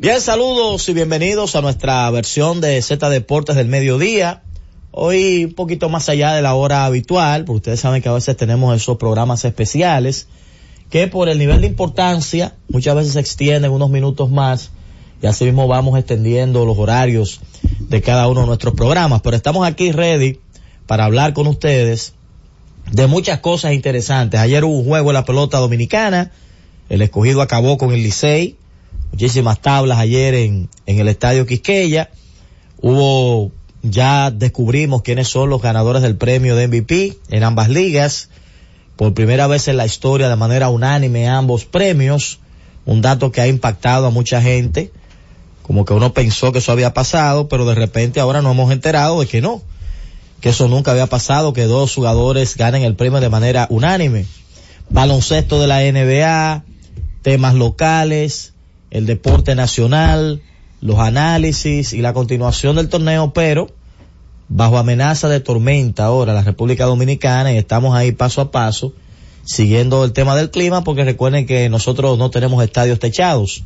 Bien, saludos y bienvenidos a nuestra versión de Z Deportes del mediodía. Hoy un poquito más allá de la hora habitual, porque ustedes saben que a veces tenemos esos programas especiales que por el nivel de importancia muchas veces se extienden unos minutos más y así mismo vamos extendiendo los horarios de cada uno de nuestros programas. Pero estamos aquí ready para hablar con ustedes de muchas cosas interesantes. Ayer hubo un juego en la pelota dominicana, el escogido acabó con el Licey, muchísimas tablas ayer en, en el estadio Quisqueya. Hubo, ya descubrimos quiénes son los ganadores del premio de MVP en ambas ligas. Por primera vez en la historia de manera unánime ambos premios. Un dato que ha impactado a mucha gente. Como que uno pensó que eso había pasado, pero de repente ahora nos hemos enterado de que no. Que eso nunca había pasado, que dos jugadores ganen el premio de manera unánime. Baloncesto de la NBA, temas locales, el deporte nacional, los análisis y la continuación del torneo, pero bajo amenaza de tormenta ahora la República Dominicana y estamos ahí paso a paso siguiendo el tema del clima porque recuerden que nosotros no tenemos estadios techados.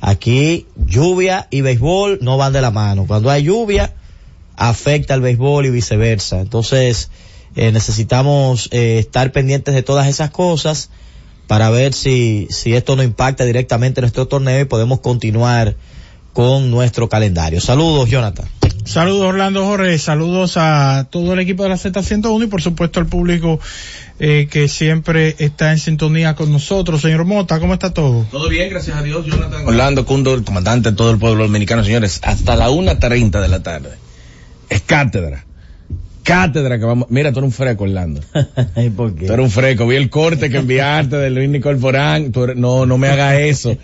Aquí lluvia y béisbol no van de la mano. Cuando hay lluvia afecta al béisbol y viceversa. Entonces eh, necesitamos eh, estar pendientes de todas esas cosas para ver si, si esto no impacta directamente nuestro torneo y podemos continuar con nuestro calendario. Saludos, Jonathan. Saludos, Orlando Jorge. Saludos a todo el equipo de la Z101 y por supuesto al público eh, que siempre está en sintonía con nosotros. Señor Mota, ¿cómo está todo? Todo bien, gracias a Dios, Jonathan. Orlando Cundo, el comandante de todo el pueblo dominicano, señores, hasta la 1.30 de la tarde. Es cátedra cátedra que vamos. Mira, tú eres un freco, Orlando. ¿Y por qué? Tú eres un freco. Vi el corte que enviaste de Luis Nicole Porán. Tú eres... No, no me hagas eso.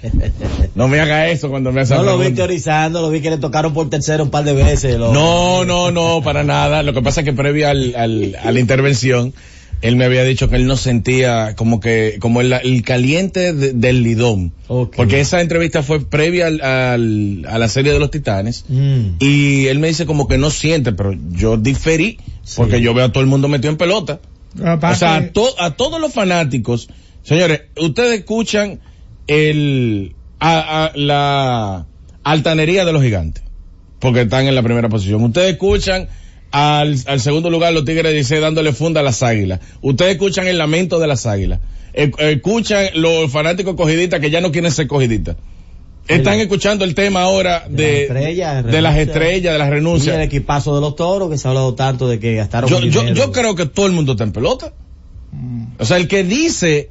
No me hagas eso cuando me haces No lo vi teorizando, lo vi que le tocaron por tercero un par de veces. Lo... No, no, no, para nada. Lo que pasa es que previo al, al, a la intervención, él me había dicho que él no sentía como que, como el, el caliente de, del lidón. Okay. Porque esa entrevista fue previa al, al, a la serie de los titanes. Mm. Y él me dice como que no siente, pero yo diferí, porque yo veo a todo el mundo metido en pelota. O sea, a, to, a todos los fanáticos, señores, ustedes escuchan el, a, a, la altanería de los gigantes, porque están en la primera posición. Ustedes escuchan al, al segundo lugar los Tigres dice dándole funda a las águilas. Ustedes escuchan el lamento de las águilas. Escuchan los fanáticos cogidistas que ya no quieren ser cogidistas. Están escuchando el tema ahora de, de, la estrella, de, las estrellas, de las renuncias. Y el equipazo de los toros que se ha hablado tanto de que gastaron. Yo, yo, yo, creo que todo el mundo está en pelota. Mm. O sea, el que dice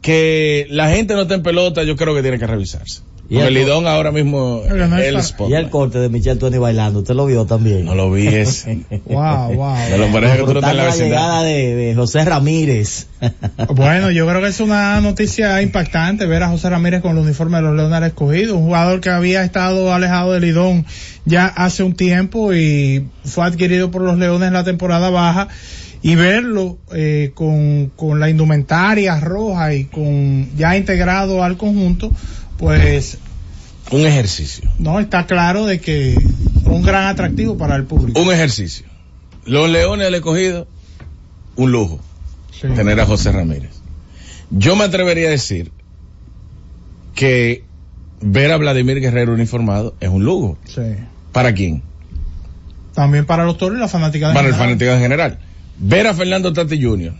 que la gente no está en pelota, yo creo que tiene que revisarse. Y el, Lidón ahora mismo el spot. Y el corte de Michelle Tony bailando, ¿usted lo vio también? No lo vi ese. wow, wow. De lo parece que tú no estás en la, la llegada de, de, José Ramírez. bueno, yo creo que es una noticia impactante ver a José Ramírez con el uniforme de los Leones escogidos, un jugador que había estado alejado del Lidón ya hace un tiempo y fue adquirido por los Leones en la temporada baja y verlo eh, con, con la indumentaria roja y con ya integrado al conjunto pues un ejercicio. No, está claro de que un gran atractivo para el público. Un ejercicio. Los Leones le cogido un lujo sí. tener a José Ramírez. Yo me atrevería a decir que ver a Vladimir Guerrero uniformado es un lujo. Sí. ¿Para quién? También para los toros y la fanática de Para general. el fanático en general. Ver a Fernando Tati Jr.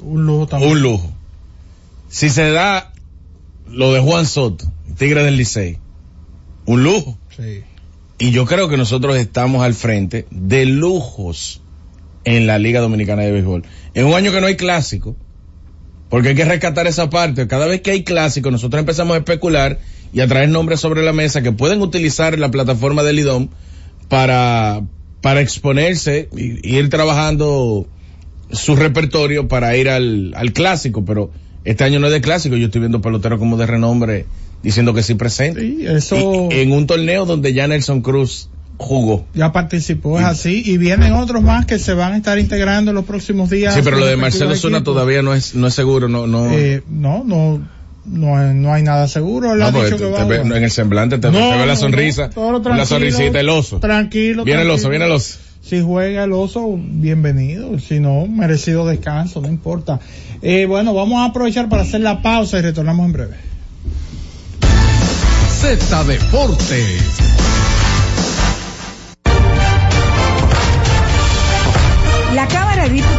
Un lujo también. Un lujo. Si se da lo de Juan Soto, Tigre del Licey, un lujo. Sí. Y yo creo que nosotros estamos al frente de lujos en la Liga Dominicana de Béisbol. En un año que no hay clásico, porque hay que rescatar esa parte. Cada vez que hay clásico, nosotros empezamos a especular y a traer nombres sobre la mesa que pueden utilizar la plataforma del IDOM para, para exponerse y, y ir trabajando su repertorio para ir al, al clásico, pero este año no es de clásico, yo estoy viendo peloteros como de renombre diciendo que sí presente. Sí, eso... Y en un torneo donde ya Nelson Cruz jugó. Ya participó, es así. Y vienen otros más que se van a estar integrando en los próximos días. Sí, pero lo de Marcelo Zuna todavía no es, no es seguro, no, no. Eh, no, no. No, no hay nada seguro. No, ha dicho te, que va te ve, en el semblante te, no, te ve la sonrisa. No, la sonrisita, el oso. Tranquilo. Viene tranquilo. el oso, viene el oso. Si juega el oso, bienvenido. Si no, merecido descanso, no importa. Eh, bueno, vamos a aprovechar para hacer la pausa y retornamos en breve. Z Deportes.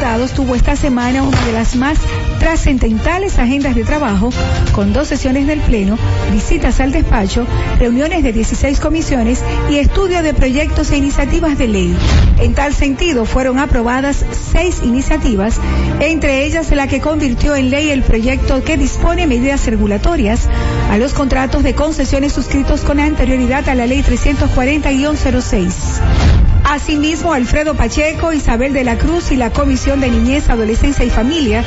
Diputados tuvo esta semana una de las más trascendentales agendas de trabajo, con dos sesiones del Pleno, visitas al despacho, reuniones de 16 comisiones y estudio de proyectos e iniciativas de ley. En tal sentido, fueron aprobadas seis iniciativas, entre ellas la que convirtió en ley el proyecto que dispone medidas regulatorias a los contratos de concesiones suscritos con anterioridad a la Ley 340-06. Asimismo, Alfredo Pacheco, Isabel de la Cruz y la Comisión de Niñez, Adolescencia y Familia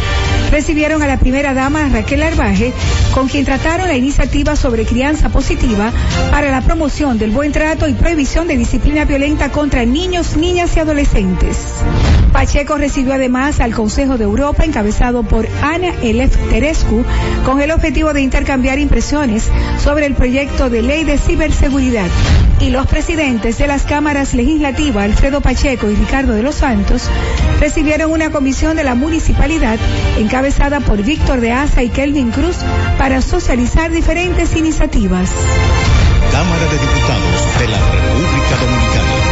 recibieron a la primera dama Raquel Arbaje, con quien trataron la iniciativa sobre crianza positiva para la promoción del buen trato y prohibición de disciplina violenta contra niños, niñas y adolescentes. Pacheco recibió además al Consejo de Europa encabezado por Ana Elef Terescu con el objetivo de intercambiar impresiones sobre el proyecto de ley de ciberseguridad. Y los presidentes de las cámaras legislativas, Alfredo Pacheco y Ricardo de los Santos, recibieron una comisión de la municipalidad encabezada por Víctor de Asa y Kelvin Cruz para socializar diferentes iniciativas. Cámara de Diputados de la República Dominicana.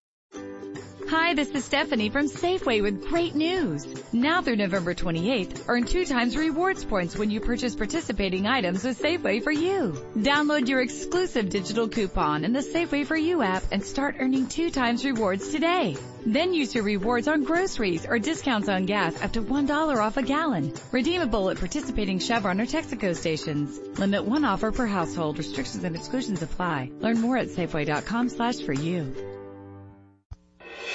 Hi, this is Stephanie from Safeway with great news. Now through November 28th, earn two times rewards points when you purchase participating items with Safeway for You. Download your exclusive digital coupon in the Safeway for You app and start earning two times rewards today. Then use your rewards on groceries or discounts on gas up to $1 off a gallon. Redeemable at participating Chevron or Texaco stations. Limit one offer per household. Restrictions and exclusions apply. Learn more at Safeway.com slash for you.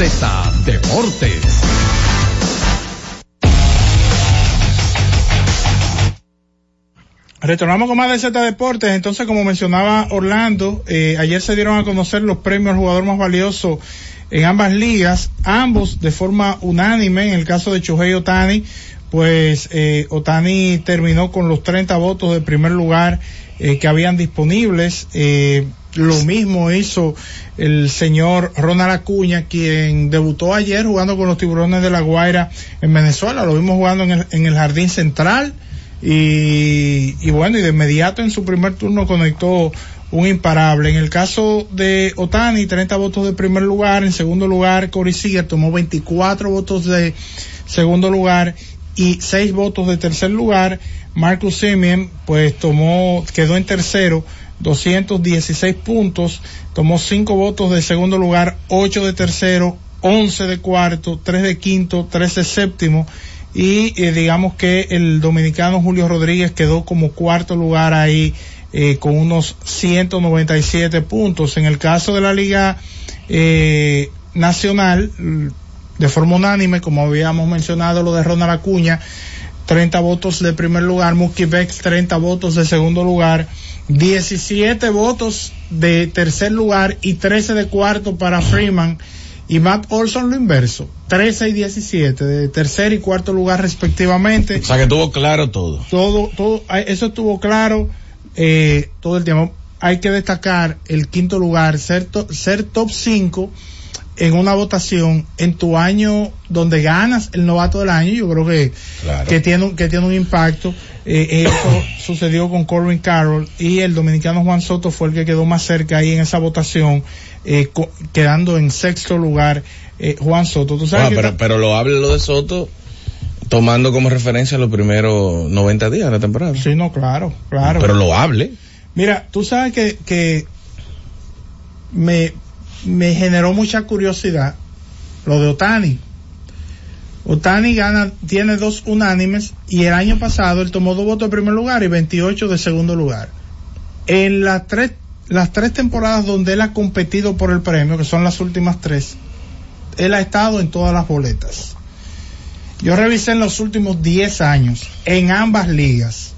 Z Deportes. Retornamos con más de Z Deportes. Entonces, como mencionaba Orlando, eh, ayer se dieron a conocer los premios al jugador más valioso en ambas ligas, ambos de forma unánime. En el caso de Chohei Otani, pues eh, Otani terminó con los 30 votos de primer lugar eh, que habían disponibles. Lo mismo hizo el señor Ronald Acuña, quien debutó ayer jugando con los tiburones de la Guaira en Venezuela. Lo vimos jugando en el, en el jardín central. Y, y, bueno, y de inmediato en su primer turno conectó un imparable. En el caso de Otani, 30 votos de primer lugar. En segundo lugar, Corey Seager tomó 24 votos de segundo lugar y 6 votos de tercer lugar. Marcus Simeon, pues tomó, quedó en tercero 216 puntos, tomó 5 votos de segundo lugar, 8 de tercero, 11 de cuarto, 3 de quinto, 3 de séptimo y eh, digamos que el dominicano Julio Rodríguez quedó como cuarto lugar ahí eh, con unos 197 puntos. En el caso de la Liga eh, Nacional, de forma unánime, como habíamos mencionado lo de Ronald Acuña, 30 votos de primer lugar, Mookie Bex 30 votos de segundo lugar, 17 votos de tercer lugar y 13 de cuarto para Freeman y Matt Olson lo inverso. 13 y 17, de tercer y cuarto lugar respectivamente. O sea que tuvo claro todo. Todo, todo, eso estuvo claro eh, todo el tiempo. Hay que destacar el quinto lugar, ser, ser top 5 en una votación en tu año donde ganas el novato del año, yo creo que, que, tiene, que tiene un impacto. Eh, eso sucedió con Corbin Carroll y el dominicano Juan Soto fue el que quedó más cerca ahí en esa votación, eh, quedando en sexto lugar eh, Juan Soto. ¿Tú sabes ah, pero, lo hable lo de Soto tomando como referencia los primeros 90 días de la temporada. Sí, no, claro, claro. Pero lo hable. Mira, tú sabes que, que me, me generó mucha curiosidad lo de Otani. Otani gana, tiene dos unánimes y el año pasado él tomó dos votos de primer lugar y 28 de segundo lugar. En las tres, las tres temporadas donde él ha competido por el premio, que son las últimas tres, él ha estado en todas las boletas. Yo revisé en los últimos 10 años, en ambas ligas,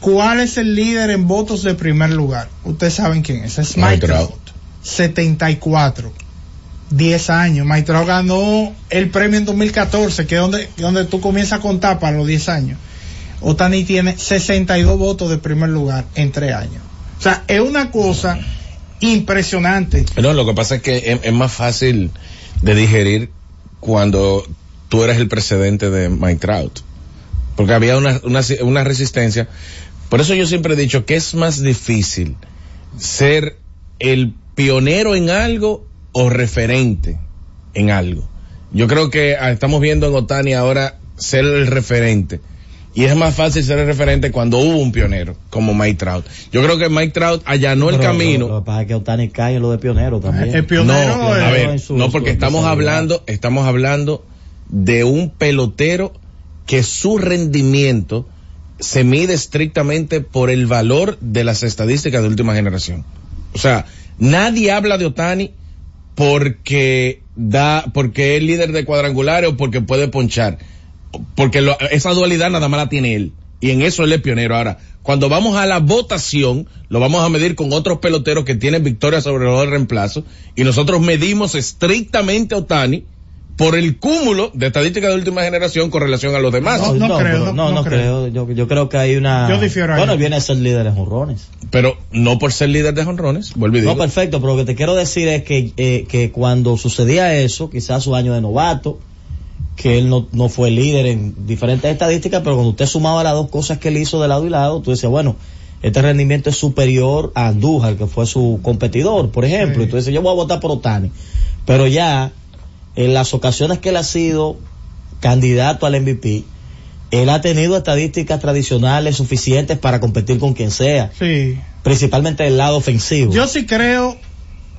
cuál es el líder en votos de primer lugar. Ustedes saben quién es, es Mike Trout. 74. 10 años. Maitrao ganó el premio en 2014, que es donde, donde tú comienzas a contar para los 10 años. Otani tiene 62 votos de primer lugar en 3 años. O sea, es una cosa impresionante. No, lo que pasa es que es, más fácil de digerir cuando tú eres el precedente de Mike Trout. Porque había una, una, una resistencia. Por eso yo siempre he dicho que es más difícil ser el pionero en algo o referente en algo. Yo creo que ah, estamos viendo en Otani ahora ser el referente. Y es más fácil ser el referente cuando hubo un pionero, como Mike Trout. Yo creo que Mike Trout allanó el camino. Lo, que pasa es que Otani cae en lo de pionero también. pionero no, a ver, no porque estamos hablando, estamos hablando de un pelotero que su rendimiento se mide estrictamente por el valor de las estadísticas de última generación. O sea, Nadie habla de Otani porque da, porque es líder de cuadrangulares o porque puede ponchar. Porque esa dualidad nada más la tiene él. Y en eso él es pionero. Ahora, cuando vamos a la votación, lo vamos a medir con otros peloteros que tienen victorias sobre los de reemplazo. Y nosotros medimos estrictamente a Otani por el cúmulo de estadísticas de última generación con relación a los demás. No, no, creo, no, no, creo. Yo, yo, creo que hay una. Yo difiero ahí. Bueno, viene a ser líder de jonrones. Pero no por ser líder de jonrones, vuelvo y digo. No, perfecto, pero lo que te quiero decir es que, eh, que cuando sucedía eso, quizás su año de novato, que él no, no fue líder en diferentes estadísticas, pero cuando usted sumaba las dos cosas que él hizo de lado y lado, tú decías, bueno, este rendimiento es superior a Andújar, que fue su competidor, por ejemplo. Y tú dices, yo voy a votar por Otani. Pero ya en las ocasiones que él ha sido candidato al MVP, él ha tenido estadísticas tradicionales suficientes para competir con quien sea. Sí. Principalmente del lado ofensivo. Yo sí creo,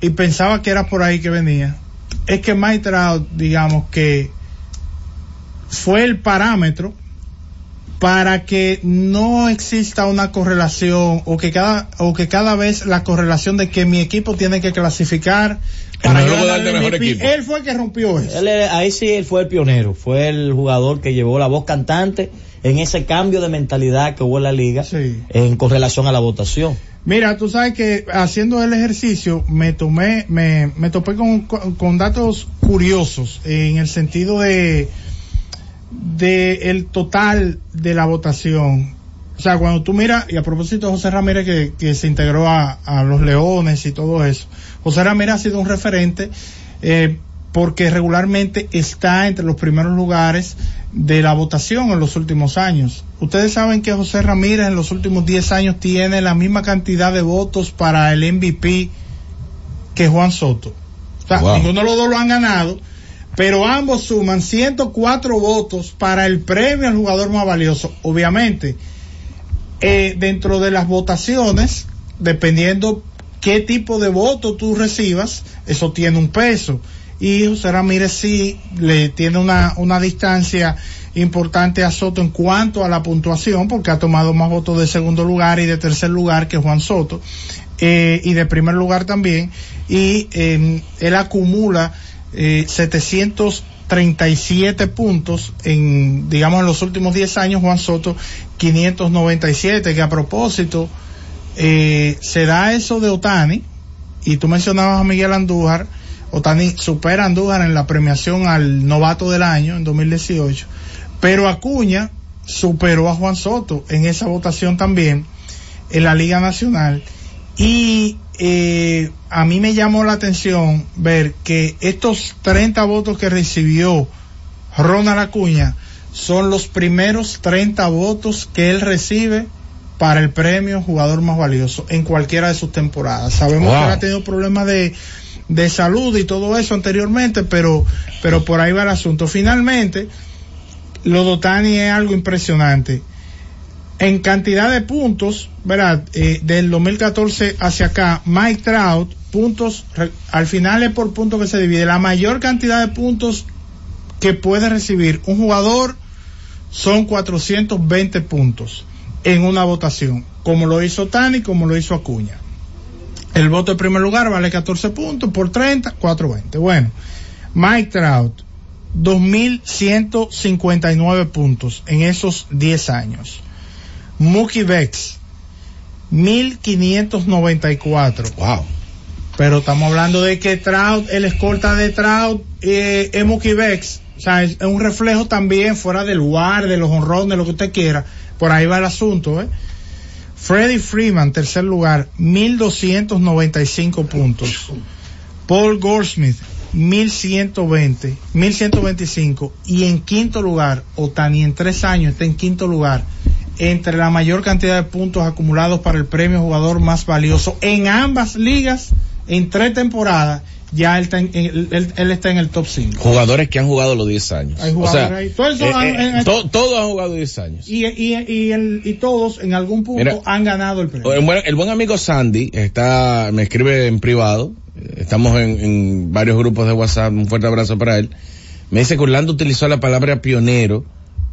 y pensaba que era por ahí que venía, es que Mike digamos que fue el parámetro para que no exista una correlación o que cada o que cada vez la correlación de que mi equipo tiene que clasificar para mejor equipo. Él fue el que rompió eso. ahí sí él fue el pionero, fue el jugador que llevó la voz cantante en ese cambio de mentalidad que hubo en la liga en con relación a la votación. Mira, tú sabes que haciendo el ejercicio me tomé, me, me topé con, con datos curiosos en el sentido de de el total de la votación. O sea, cuando tú miras, y a propósito de José Ramírez que, que se integró a, a, los Leones y todo eso, José Ramírez ha sido un referente eh, porque regularmente está entre los primeros lugares de la votación en los últimos años. Ustedes saben que José Ramírez en los últimos 10 años tiene la misma cantidad de votos para el MVP que Juan Soto. O sea, ninguno de los dos lo han ganado, pero ambos suman 104 votos para el premio al jugador más valioso. Obviamente, eh, dentro de las votaciones, dependiendo qué tipo de voto tú recibas, eso tiene un peso. Y José Ramírez sí le tiene una, una distancia importante a Soto en cuanto a la puntuación, porque ha tomado más votos de segundo lugar y de tercer lugar que Juan Soto, eh, y de primer lugar también, y eh, él acumula eh, 737 puntos en, digamos, en los últimos 10 años, Juan Soto 597, que a propósito, eh, se da eso de Otani, y tú mencionabas a Miguel Andújar, Otani supera a Andújar en la premiación al novato del año en 2018, pero Acuña superó a Juan Soto en esa votación también en la Liga Nacional y eh, a mí me llamó la atención ver que estos 30 votos que recibió Ronald Acuña son los primeros 30 votos que él recibe para el premio jugador más valioso en cualquiera de sus temporadas. Sabemos que ha tenido problemas de, de salud y todo eso anteriormente, pero, pero por ahí va el asunto. Finalmente, lo Dotani es algo impresionante. En cantidad de puntos, ¿verdad? Eh, del 2014 hacia acá, Mike Trout, puntos, al final es por punto que se divide. La mayor cantidad de puntos que puede recibir un jugador son 420 puntos en una votación, como lo hizo Tani, como lo hizo Acuña. El voto en primer lugar vale 14 puntos por 30, 420. Bueno, Mike Trout, 2.159 puntos en esos 10 años. Mookie Bex, 1.594. Wow. Pero estamos hablando de que Trout, el escolta de Trout, eh, es Mookie Bex. O sea, es, un reflejo también fuera del lugar, de los honrones, lo que usted quiera. Por ahí va el asunto, ¿eh? Freddie Freeman, tercer lugar, 1295 puntos. Paul Goldsmith, 1120, 1125. Y en quinto lugar, Otani en tres años está en quinto lugar, entre la mayor cantidad de puntos acumulados para el premio jugador más valioso en ambas ligas en tres temporadas ya él está, en, él, está en el top 5. Jugadores que han jugado los 10 años. Hay jugadores ahí. Todos, eh, eh, todos han jugado 10 años. Y, y, y, el, y todos en algún punto han ganado el premio. El buen, el buen, amigo Sandy está, me escribe en privado. Estamos en, en, varios grupos de WhatsApp. Un fuerte abrazo para él. Me dice que Orlando utilizó la palabra pionero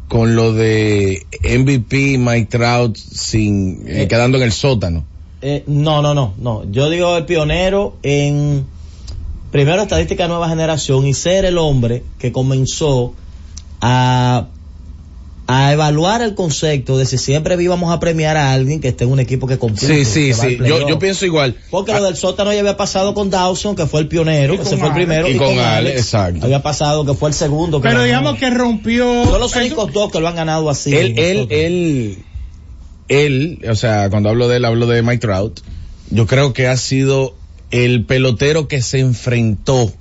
con lo de MVP Mike Trout sin, eh, eh quedando en el sótano. Eh, no, no, no, no. Yo digo el pionero en primero estadística nueva generación y ser el hombre que comenzó a, a evaluar el concepto de si siempre íbamos a premiar a alguien que esté en un equipo que compite. Sí, sí, sí, yo, yo, pienso igual. Porque lo ah. del sótano ya había pasado con Dawson, que fue el pionero, que se fue el primero. Y, con, Alex, exacto. Había pasado que fue el segundo. Pero digamos que rompió. Son los únicos dos que lo han ganado así. Él, él, él, él, o sea, cuando hablo de él, hablo de Mike Trout. Yo creo que ha sido el pelotero que se enfrentó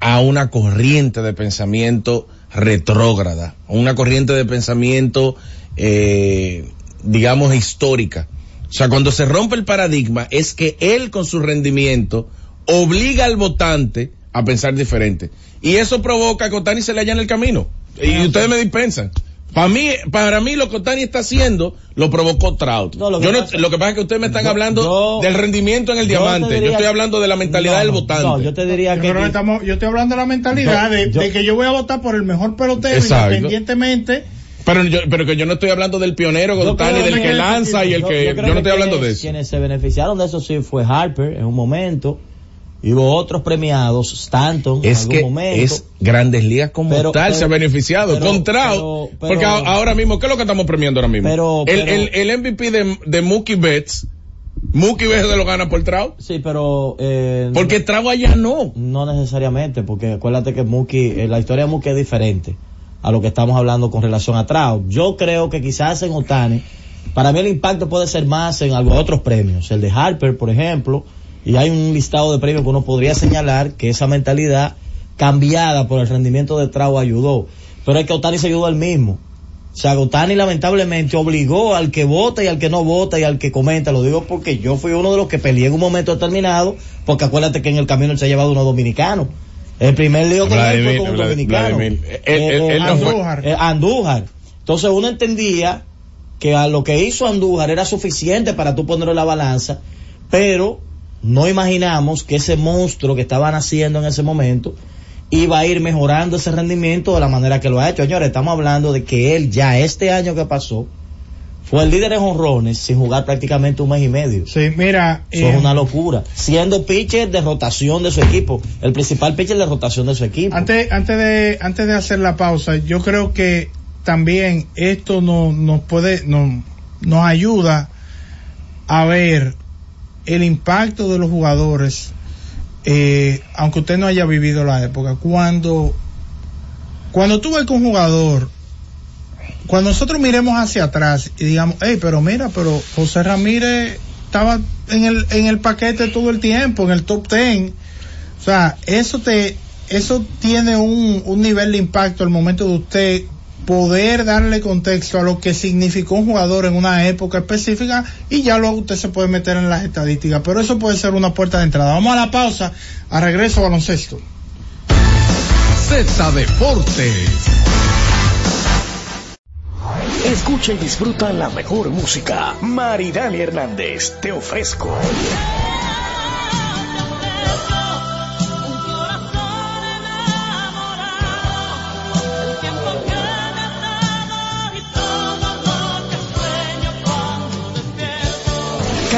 a una corriente de pensamiento retrógrada, a una corriente de pensamiento, eh, digamos, histórica. O sea, cuando se rompe el paradigma es que él con su rendimiento obliga al votante a pensar diferente. Y eso provoca que Otani se le haya en el camino. Y ustedes me dispensan. Para mí, para mí lo que Otani está haciendo lo provocó Trout. lo, que pasa, es que ustedes me están hablando del rendimiento en el diamante. yo estoy hablando de la mentalidad del votante. No, yo te diría que... Estamos, yo estoy hablando de la mentalidad de, que yo voy a votar por el mejor pelotero independientemente... Pero, yo, pero que yo no estoy hablando del pionero Otani, del que lanza y el que... Yo, no estoy hablando de eso. Quienes se beneficiaron de eso sí fue Harper en un momento y hubo otros premiados, Stanton es en que momento. Es grandes ligas como tal se ha beneficiado. Con Trout, porque ahora mismo, ¿qué es lo que estamos premiando ahora mismo? el, el, el, MVP de, de Mookie Betts, Mookie Betts se lo gana por Trout. Sí, pero... Eh, porque Trout allá no. No necesariamente, porque acuérdate que Mookie, eh, la historia de Mookie es diferente a lo que estamos hablando con relación a Trout. Yo creo que quizás en Otani, para mí el impacto puede ser más en algo, otros premios. El de Harper, por ejemplo, y hay un listado de premios que uno podría señalar que esa mentalidad cambiada por el rendimiento de Trau ayudó. Pero es que Otani se ayudó al mismo. O sea, Otani lamentablemente obligó al que vota y al que no vota y al que comenta. Lo digo porque yo fui uno de los que peleé en un momento determinado, porque acuérdate que en el camino él se ha llevado uno dominicano. El primer lío él fue con un dominicano. Eh, Andújar. Eh, Andújar. Entonces uno entendía que a lo que hizo Andújar era suficiente para tú ponerlo en la balanza, pero no imaginamos que ese monstruo que estaban haciendo en ese momento iba a ir mejorando ese rendimiento de la manera que lo ha hecho. Señores, estamos hablando de que él ya este año que pasó fue el líder en honrones sin jugar prácticamente un mes y medio. Sí, mira. Eso es eh, una locura. Siendo pitcher de rotación de su equipo. El principal pitcher de rotación de su equipo. Antes, antes de, antes de hacer la pausa, yo creo que también esto no, nos puede, no, nos ayuda a ver el impacto de los jugadores eh, aunque usted no haya vivido la época, cuando, cuando tú ves que un jugador, cuando nosotros miremos hacia atrás y digamos, hey, pero mira, pero José Ramírez estaba en el, en el paquete todo el tiempo, en el top ten. O sea, eso te, eso tiene un, un nivel de impacto al momento de usted poder darle contexto a lo que significó un jugador en una época específica y ya luego usted se puede meter en las estadísticas, pero eso puede ser una puerta de entrada. Vamos a la pausa, a regreso baloncesto. Z Deportes. Escucha y disfruta la mejor música. Maridani Hernández, te ofrezco.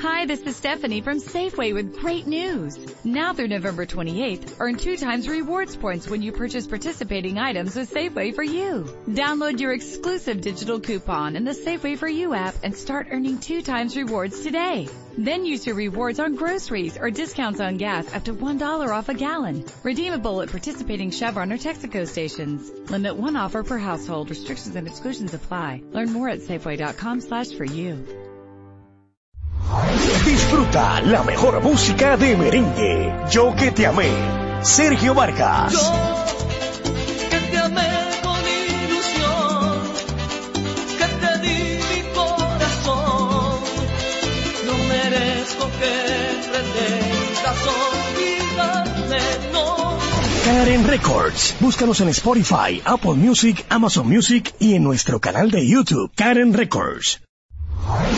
Hi, this is Stephanie from Safeway with great news. Now through November 28th, earn two times rewards points when you purchase participating items with Safeway for You. Download your exclusive digital coupon in the Safeway for You app and start earning two times rewards today. Then use your rewards on groceries or discounts on gas up to $1 off a gallon. Redeemable at participating Chevron or Texaco stations. Limit one offer per household. Restrictions and exclusions apply. Learn more at safeway.com slash for you. Disfruta la mejor música de merengue. Yo que te amé. Sergio Vargas. Yo que te amé con ilusión, que te di mi corazón. No merezco que pretendas olvidarme, no. Karen Records. Búscanos en Spotify, Apple Music, Amazon Music y en nuestro canal de YouTube, Karen Records.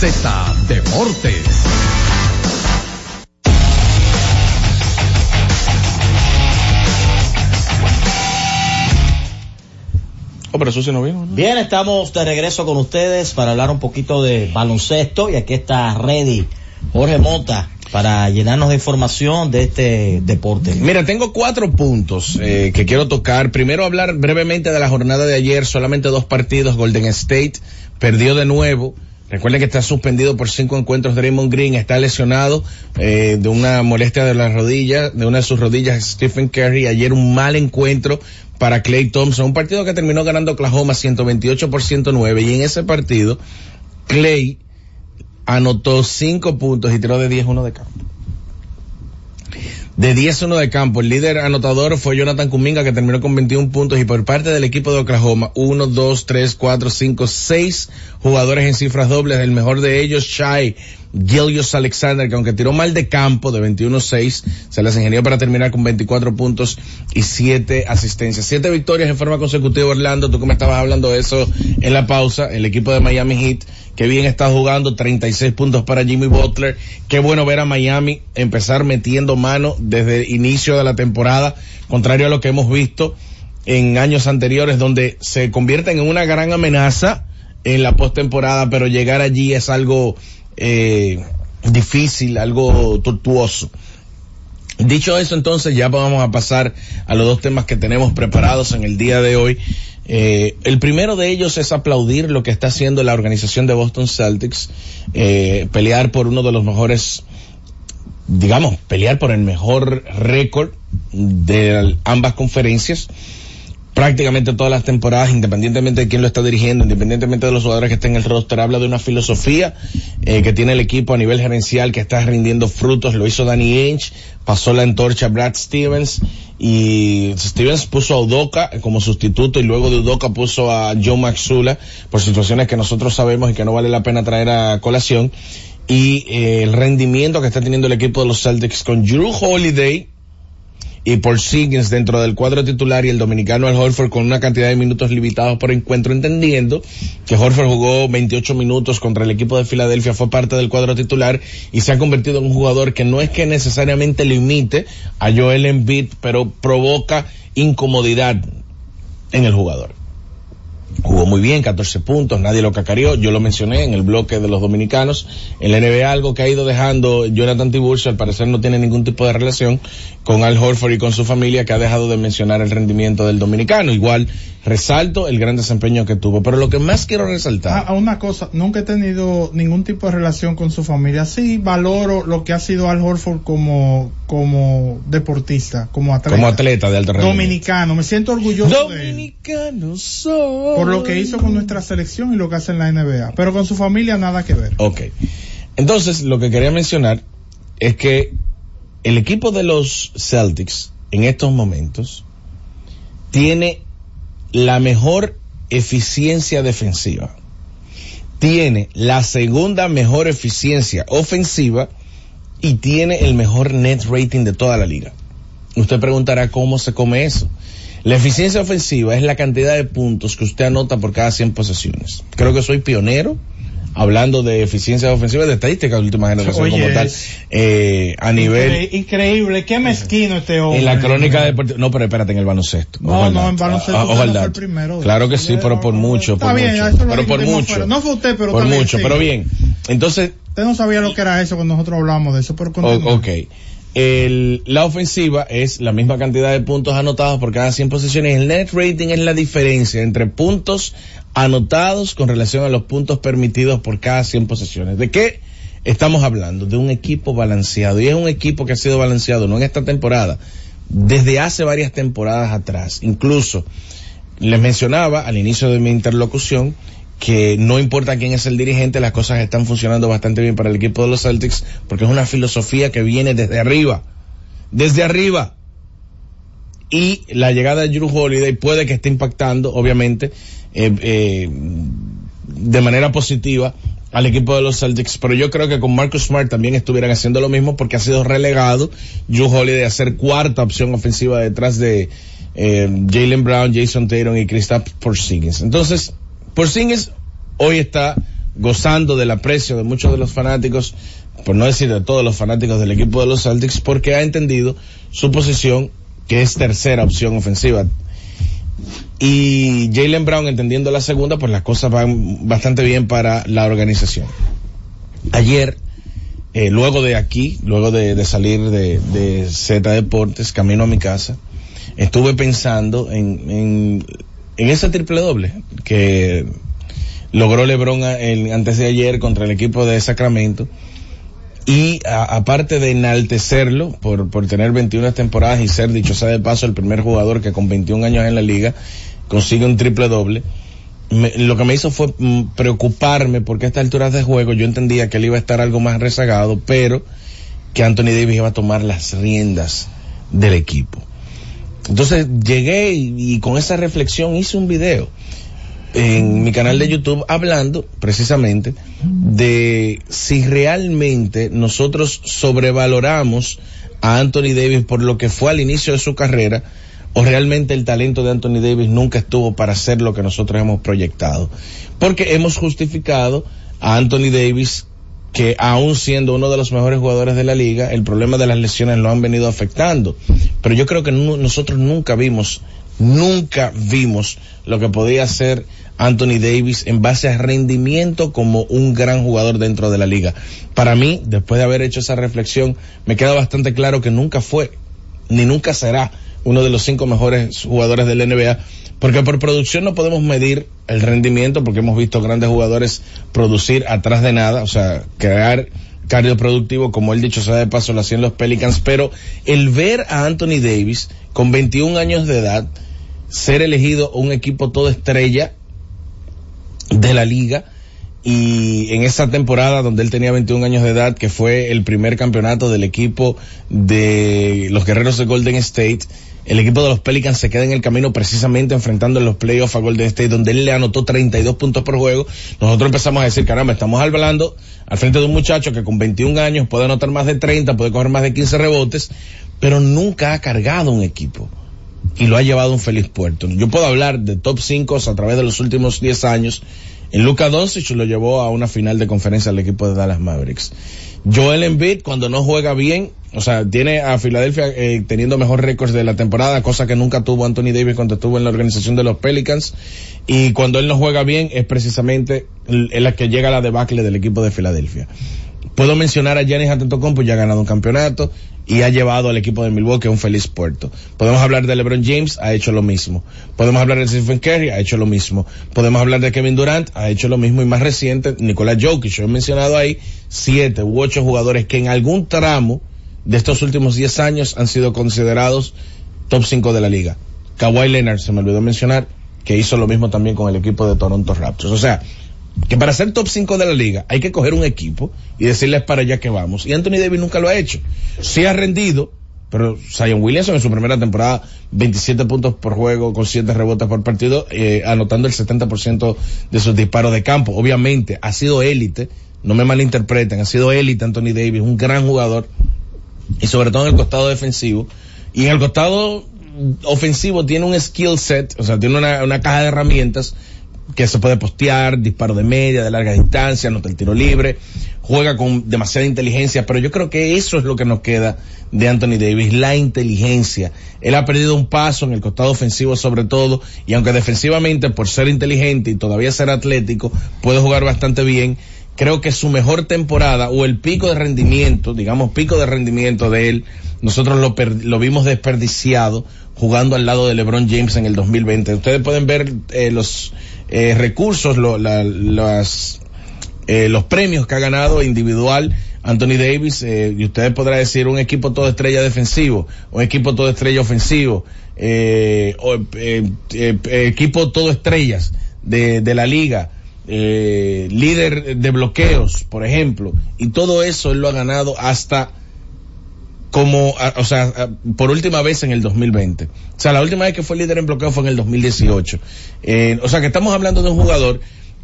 Z Deportes. Oh, pero eso sí no vino. ¿no? Bien, estamos de regreso con ustedes para hablar un poquito de baloncesto y aquí está ready Jorge Mota para llenarnos de información de este deporte. Mira, tengo cuatro puntos eh, que quiero tocar. Primero hablar brevemente de la jornada de ayer, solamente dos partidos. Golden State perdió de nuevo. Recuerden que está suspendido por cinco encuentros Draymond Green, está lesionado eh, de una molestia de la rodilla, de una de sus rodillas Stephen Curry. Ayer un mal encuentro para Clay Thompson, un partido que terminó ganando Oklahoma 128 por 109 y en ese partido Clay anotó cinco puntos y tiró de 10-1 de campo. De 10-1 de campo, el líder anotador fue Jonathan Kuminga que terminó con 21 puntos. Y por parte del equipo de Oklahoma, 1, 2, 3, 4, 5, 6 jugadores en cifras dobles, el mejor de ellos, Shai Gilius Alexander, que aunque tiró mal de campo de 21-6, se las ingenió para terminar con 24 puntos y 7 asistencias. 7 victorias en forma consecutiva Orlando, tú que me estabas hablando de eso en la pausa, el equipo de Miami Heat, que bien está jugando, 36 puntos para Jimmy Butler, qué bueno ver a Miami empezar metiendo mano desde el inicio de la temporada, contrario a lo que hemos visto en años anteriores donde se convierten en una gran amenaza en la postemporada, pero llegar allí es algo eh, difícil, algo tortuoso. Dicho eso, entonces ya vamos a pasar a los dos temas que tenemos preparados en el día de hoy. Eh, el primero de ellos es aplaudir lo que está haciendo la organización de Boston Celtics, eh, pelear por uno de los mejores, digamos, pelear por el mejor récord de ambas conferencias prácticamente todas las temporadas, independientemente de quién lo está dirigiendo, independientemente de los jugadores que estén en el roster, habla de una filosofía eh, que tiene el equipo a nivel gerencial que está rindiendo frutos. Lo hizo Danny Ainge, pasó la antorcha a Brad Stevens y Stevens puso a Udoka como sustituto y luego de Udoka puso a Joe Maxula por situaciones que nosotros sabemos y que no vale la pena traer a colación. Y eh, el rendimiento que está teniendo el equipo de los Celtics con Drew Holiday, y por Siggins dentro del cuadro titular y el dominicano Al Horford con una cantidad de minutos limitados por encuentro, entendiendo que Horford jugó 28 minutos contra el equipo de Filadelfia, fue parte del cuadro titular y se ha convertido en un jugador que no es que necesariamente limite a Joel Embiid, pero provoca incomodidad en el jugador jugó muy bien, 14 puntos, nadie lo cacareó, yo lo mencioné en el bloque de los dominicanos, en la NBA algo que ha ido dejando Jonathan Tiburcio, al parecer no tiene ningún tipo de relación con Al Horford y con su familia, que ha dejado de mencionar el rendimiento del dominicano, igual resalto el gran desempeño que tuvo, pero lo que más quiero resaltar. A, una cosa, nunca he tenido ningún tipo de relación con su familia, sí valoro lo que ha sido Al Horford como, como deportista, como atleta. Como atleta de alto rendimiento. Dominicano, me siento orgulloso Dominicano por lo que hizo con nuestra selección y lo que hace en la NBA. Pero con su familia nada que ver. Ok. Entonces, lo que quería mencionar es que el equipo de los Celtics en estos momentos tiene la mejor eficiencia defensiva. Tiene la segunda mejor eficiencia ofensiva y tiene el mejor net rating de toda la liga. Usted preguntará cómo se come eso. La eficiencia ofensiva es la cantidad de puntos que usted anota por cada 100 posesiones. Creo que soy pionero hablando de eficiencia ofensiva de estadística de última generación como tal eh, a nivel increíble qué mezquino este hombre. en la crónica deportiva. No pero espérate en el baloncesto. No no en baloncesto ah, fue el primero. Claro que sí pero por mucho por mucho. pero por mucho. no fue usted pero por mucho pero bien. Entonces usted no sabía lo que era eso cuando nosotros hablamos de eso pero ok el, la ofensiva es la misma cantidad de puntos anotados por cada 100 posiciones. El net rating es la diferencia entre puntos anotados con relación a los puntos permitidos por cada 100 posesiones. ¿De qué estamos hablando? De un equipo balanceado. Y es un equipo que ha sido balanceado, no en esta temporada, desde hace varias temporadas atrás. Incluso, les mencionaba al inicio de mi interlocución que no importa quién es el dirigente, las cosas están funcionando bastante bien para el equipo de los Celtics, porque es una filosofía que viene desde arriba, desde arriba. Y la llegada de Drew Holiday puede que esté impactando, obviamente, eh, eh, de manera positiva al equipo de los Celtics, pero yo creo que con Marcus Smart también estuvieran haciendo lo mismo porque ha sido relegado Drew Holiday a ser cuarta opción ofensiva detrás de eh, Jalen Brown, Jason Tatum y Kristaps Porzingis. Entonces, Porzingis hoy está gozando del aprecio de muchos de los fanáticos, por no decir de todos los fanáticos del equipo de los Celtics, porque ha entendido su posición que es tercera opción ofensiva. Y Jalen Brown entendiendo la segunda, pues las cosas van bastante bien para la organización. Ayer, eh, luego de aquí, luego de, salir de, de, Z Deportes, camino a mi casa, estuve pensando en, en en ese triple doble que logró LeBron antes de ayer contra el equipo de Sacramento y aparte de enaltecerlo por, por tener 21 temporadas y ser, dicho sea de paso, el primer jugador que con 21 años en la liga consigue un triple doble, lo que me hizo fue mm, preocuparme porque a esta altura de juego yo entendía que él iba a estar algo más rezagado, pero que Anthony Davis iba a tomar las riendas del equipo. Entonces llegué y, con esa reflexión hice un video en mi canal de YouTube hablando precisamente de si realmente nosotros sobrevaloramos a Anthony Davis por lo que fue al inicio de su carrera o realmente el talento de Anthony Davis nunca estuvo para ser lo que nosotros hemos proyectado. Porque hemos justificado a Anthony Davis que aún siendo uno de los mejores jugadores de la liga, el problema de las lesiones lo han venido afectando. Pero yo creo que nosotros nunca vimos nunca vimos lo que podía hacer Anthony Davis en base a rendimiento como un gran jugador dentro de la liga. Para mí, después de haber hecho esa reflexión, me queda bastante claro que nunca fue, ni nunca será uno de los cinco mejores jugadores del NBA, porque por producción no podemos medir el rendimiento, porque hemos visto grandes jugadores producir atrás de nada, o sea, crear cardioproductivo, como él dicho sea de paso, lo hacían los Pelicans, pero el ver a Anthony Davis con 21 años de edad ser elegido un equipo todo estrella de la liga, y en esa temporada donde él tenía 21 años de edad, que fue el primer campeonato del equipo de los Guerreros de Golden State, el equipo de los Pelicans se queda en el camino precisamente enfrentando en los playoffs a Golden State, donde él le anotó 32 puntos por juego. Nosotros empezamos a decir, caramba, estamos hablando al frente de un muchacho que con 21 años puede anotar más de 30, puede coger más de 15 rebotes, pero nunca ha cargado un equipo y lo ha llevado a un feliz puerto. Yo puedo hablar de top 5 a través de los últimos 10 años. En Luka Doncic lo llevó a una final de conferencia al equipo de Dallas Mavericks. Joel Embiid cuando no juega bien, o sea, tiene a Filadelfia eh, teniendo mejor récords de la temporada, cosa que nunca tuvo Anthony Davis cuando estuvo en la organización de los Pelicans. Y cuando él no juega bien es precisamente en la que llega la debacle del equipo de Filadelfia. Puedo mencionar a Giannis Antetokounmpo, ya ha ganado un campeonato y ha llevado al equipo de Milwaukee a un feliz puerto. Podemos hablar de LeBron James, ha hecho lo mismo. Podemos hablar de Stephen Curry, ha hecho lo mismo. Podemos hablar de Kevin Durant, ha hecho lo mismo y más reciente, Nicolás Jokic. Yo he mencionado ahí siete u ocho jugadores que en algún tramo de estos últimos diez años han sido considerados top 5 de la liga. Kawhi Leonard, se me olvidó mencionar, que hizo lo mismo también con el equipo de Toronto Raptors. O sea, que para ser top 5 de la liga hay que coger un equipo y decirles para allá que vamos. Y Anthony Davis nunca lo ha hecho. Sí ha rendido, pero Zion Williamson en su primera temporada 27 puntos por juego con 7 rebotes por partido, eh, anotando el 70% de sus disparos de campo. Obviamente ha sido élite, no me malinterpreten, ha sido élite Anthony Davis, un gran jugador y sobre todo en el costado defensivo. Y en el costado ofensivo tiene un skill set, o sea, tiene una, una caja de herramientas que se puede postear, disparo de media, de larga distancia, anota el tiro libre, juega con demasiada inteligencia, pero yo creo que eso es lo que nos queda de Anthony Davis, la inteligencia. Él ha perdido un paso en el costado ofensivo sobre todo, y aunque defensivamente por ser inteligente y todavía ser atlético, puede jugar bastante bien, creo que su mejor temporada o el pico de rendimiento, digamos pico de rendimiento de él, nosotros lo, lo vimos desperdiciado jugando al lado de LeBron James en el 2020. Ustedes pueden ver eh, los eh, recursos, lo, la, las, eh, los premios que ha ganado individual Anthony Davis, eh, y ustedes podrán decir un equipo todo estrella defensivo, un equipo todo estrella ofensivo, eh, o, equipo todo estrellas de, de la liga, líder de bloqueos, por ejemplo, y todo eso él lo ha ganado hasta como, o sea, por última vez en el 2020. O sea, la última vez que fue líder en bloqueo fue en el 2018. Eh, o sea, que estamos hablando de un jugador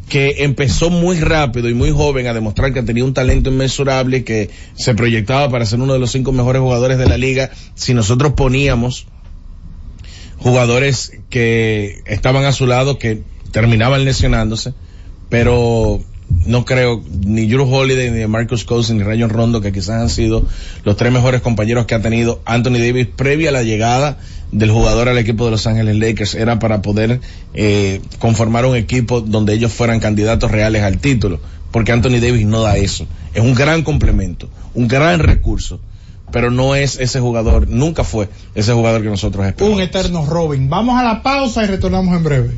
que empezó muy rápido y muy joven a demostrar que tenía un talento inmensurable que se proyectaba para ser uno de los cinco mejores jugadores de la liga si nosotros poníamos jugadores que estaban a su lado que terminaban lesionándose, pero no creo ni Drew Holiday ni Marcus Cousins ni Rayon Rondo que quizás han sido los tres mejores compañeros que ha tenido Anthony Davis previa a la llegada del jugador al equipo de Los Ángeles Lakers era para poder eh, conformar un equipo donde ellos fueran candidatos reales al título porque Anthony Davis no da eso es un gran complemento un gran recurso pero no es ese jugador, nunca fue ese jugador que nosotros esperamos. Un eterno Robin. Vamos a la pausa y retornamos en breve.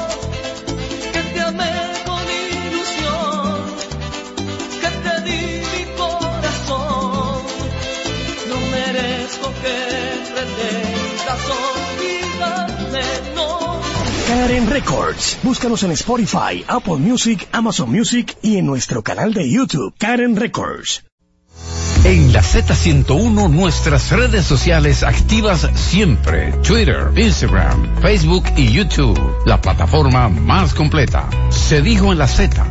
Karen Records. Búscanos en Spotify, Apple Music, Amazon Music y en nuestro canal de YouTube, Karen Records. En la Z101 nuestras redes sociales activas siempre. Twitter, Instagram, Facebook y YouTube. La plataforma más completa. Se dijo en la Z.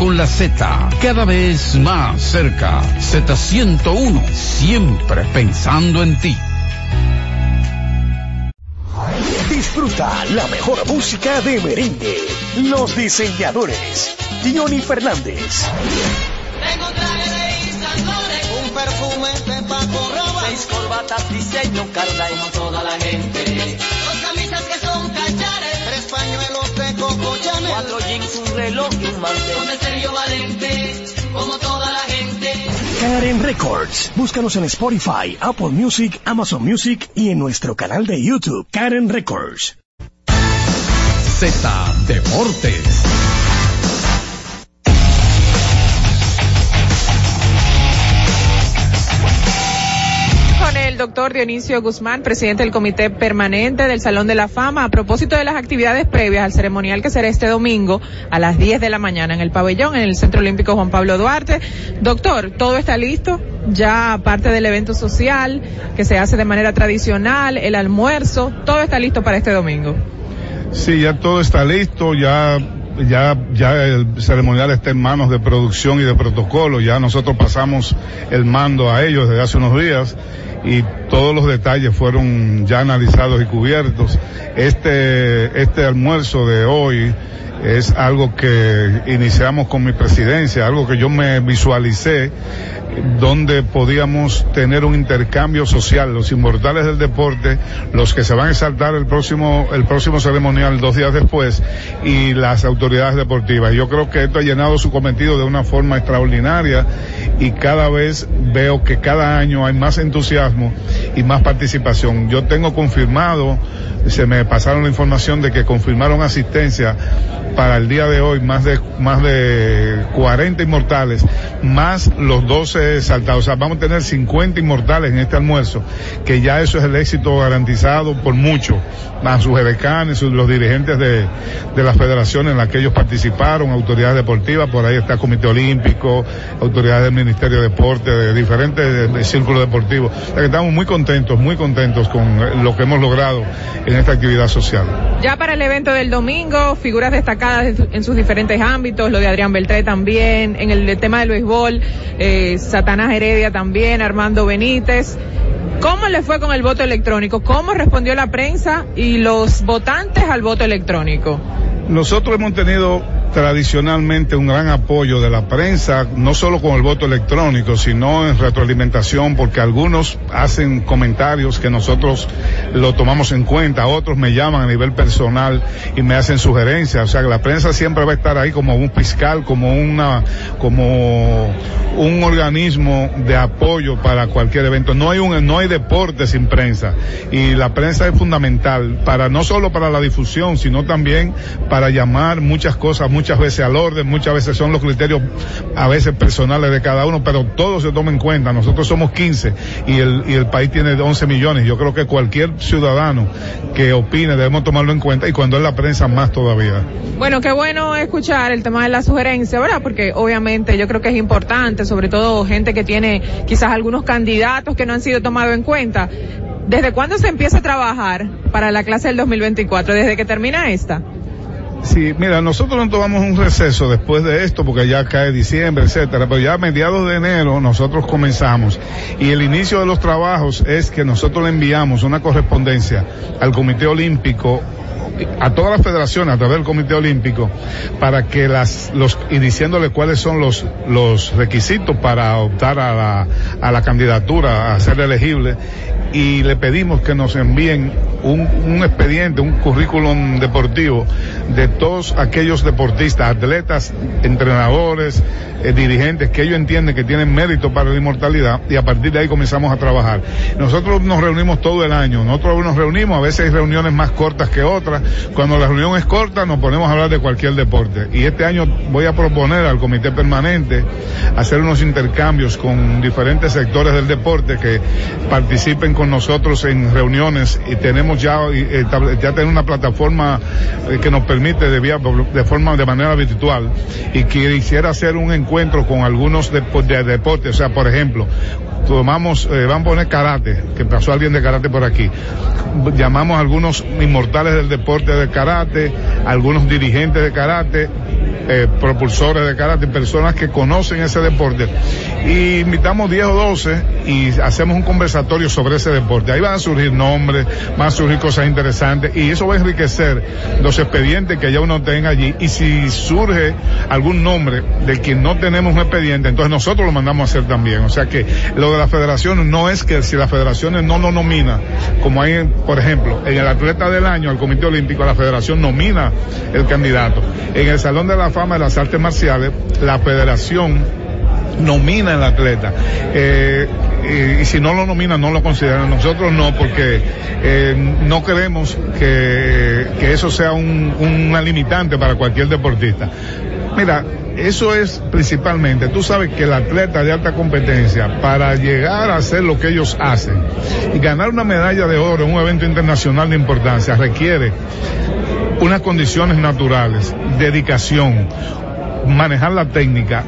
con la Z, cada vez más cerca. Z101, siempre pensando en ti. Disfruta la mejor música de merengue. Los diseñadores. Johnny Fernández. Tengo un traje de un perfume de Paco Rabanne, seis corbatas diseño Carla como toda la gente, dos camisas que son cachares, tres pañuelos Coco Chanel, cuatro jeans, un reloj y un mantel, con el Sergio Valente, como toda la gente. Karen Records. Búscanos en Spotify, Apple Music, Amazon Music y en nuestro canal de YouTube, Karen Records. Z Deportes. Doctor Dionisio Guzmán, presidente del Comité Permanente del Salón de la Fama, a propósito de las actividades previas al ceremonial que será este domingo a las 10 de la mañana en el pabellón, en el Centro Olímpico Juan Pablo Duarte. Doctor, ¿todo está listo? Ya parte del evento social que se hace de manera tradicional, el almuerzo, todo está listo para este domingo. Sí, ya todo está listo, ya ya, ya el ceremonial está en manos de producción y de protocolo, ya nosotros pasamos el mando a ellos desde hace unos días y todos los detalles fueron ya analizados y cubiertos. Este, este almuerzo de hoy es algo que iniciamos con mi presidencia, algo que yo me visualicé donde podíamos tener un intercambio social, los inmortales del deporte, los que se van a exaltar el próximo, el próximo ceremonial dos días después y las autoridades deportivas. Yo creo que esto ha llenado su cometido de una forma extraordinaria y cada vez veo que cada año hay más entusiasmo y más participación. Yo tengo confirmado, se me pasaron la información de que confirmaron asistencia para el día de hoy más de más de 40 inmortales, más los 12 exaltados. O sea, vamos a tener 50 inmortales en este almuerzo, que ya eso es el éxito garantizado por mucho. Más sus edecanes, los dirigentes de, de las federaciones en las que ellos participaron, autoridades deportivas, por ahí está Comité Olímpico, autoridades del Ministerio de Deporte, de diferentes círculos deportivos. O sea, que estamos muy contentos, muy contentos con lo que hemos logrado en esta actividad social. Ya para el evento del domingo, figuras destacadas en su- en sus diferentes ámbitos, lo de Adrián Beltré también, en el tema del béisbol, eh, Satanás Heredia también, Armando Benítez. ¿Cómo le fue con el voto electrónico? ¿Cómo respondió la prensa y los votantes al voto electrónico? Nosotros hemos tenido tradicionalmente un gran apoyo de la prensa, no solo con el voto electrónico, sino en retroalimentación, porque algunos hacen comentarios que nosotros lo tomamos en cuenta, otros me llaman a nivel personal y me hacen sugerencias, o sea que la prensa siempre va a estar ahí como un fiscal, como una, como un organismo de apoyo para cualquier evento. No hay un, no hay deporte sin prensa y la prensa es fundamental para no solo para la difusión, sino también para llamar muchas cosas muchas veces al orden, muchas veces son los criterios a veces personales de cada uno, pero todo se toma en cuenta. Nosotros somos 15 y el, y el país tiene 11 millones. Yo creo que cualquier ciudadano que opine debemos tomarlo en cuenta y cuando es la prensa más todavía. Bueno, qué bueno escuchar el tema de la sugerencia, ¿verdad? Porque obviamente yo creo que es importante, sobre todo gente que tiene quizás algunos candidatos que no han sido tomados en cuenta. ¿Desde cuándo se empieza a trabajar para la clase del 2024? ¿Desde que termina esta? Sí, mira, nosotros nos tomamos un receso después de esto porque ya cae diciembre, etcétera, pero ya a mediados de enero nosotros comenzamos. Y el inicio de los trabajos es que nosotros le enviamos una correspondencia al Comité Olímpico a todas las federaciones a través del Comité Olímpico para que las los y diciéndole cuáles son los los requisitos para optar a la, a la candidatura a ser elegible y le pedimos que nos envíen un, un expediente, un currículum deportivo de todos aquellos deportistas, atletas, entrenadores, eh, dirigentes que ellos entienden que tienen mérito para la inmortalidad y a partir de ahí comenzamos a trabajar. Nosotros nos reunimos todo el año, nosotros nos reunimos, a veces hay reuniones más cortas que otras. Cuando la reunión es corta nos ponemos a hablar de cualquier deporte. Y este año voy a proponer al comité permanente hacer unos intercambios con diferentes sectores del deporte que participen con nosotros en reuniones y tenemos ya, ya tener una plataforma eh, que nos permite de, de forma, de manera virtual y quisiera hacer un encuentro con algunos de, de deportes, o sea, por ejemplo, tomamos, eh, vamos a poner karate, que pasó alguien de karate por aquí. Llamamos a algunos inmortales del deporte de karate, algunos dirigentes de karate, eh, propulsores de karate, personas que conocen ese deporte. Y invitamos 10 o 12 y hacemos un conversatorio sobre ese deporte. Ahí van a surgir nombres, van a surgir cosas interesantes y eso va a enriquecer los expedientes que ya uno tenga allí. Y si surge algún nombre de quien no tenemos un expediente, entonces nosotros lo mandamos a hacer también. O sea que lo de la federación no es que si las federaciones no lo nomina, como hay, por ejemplo, en el atleta del año, al Comité Olímpico, la federación nomina el candidato. En el Salón de la Fama de las Artes Marciales, la federación nomina el atleta. Eh, y, y, si no lo nomina, no lo consideran. Nosotros no, porque eh, no queremos que, que eso sea un, una limitante para cualquier deportista. Mira, eso es principalmente, tú sabes que el atleta de alta competencia, para llegar a hacer lo que ellos hacen y ganar una medalla de oro en un evento internacional de importancia, requiere unas condiciones naturales, dedicación, manejar la técnica,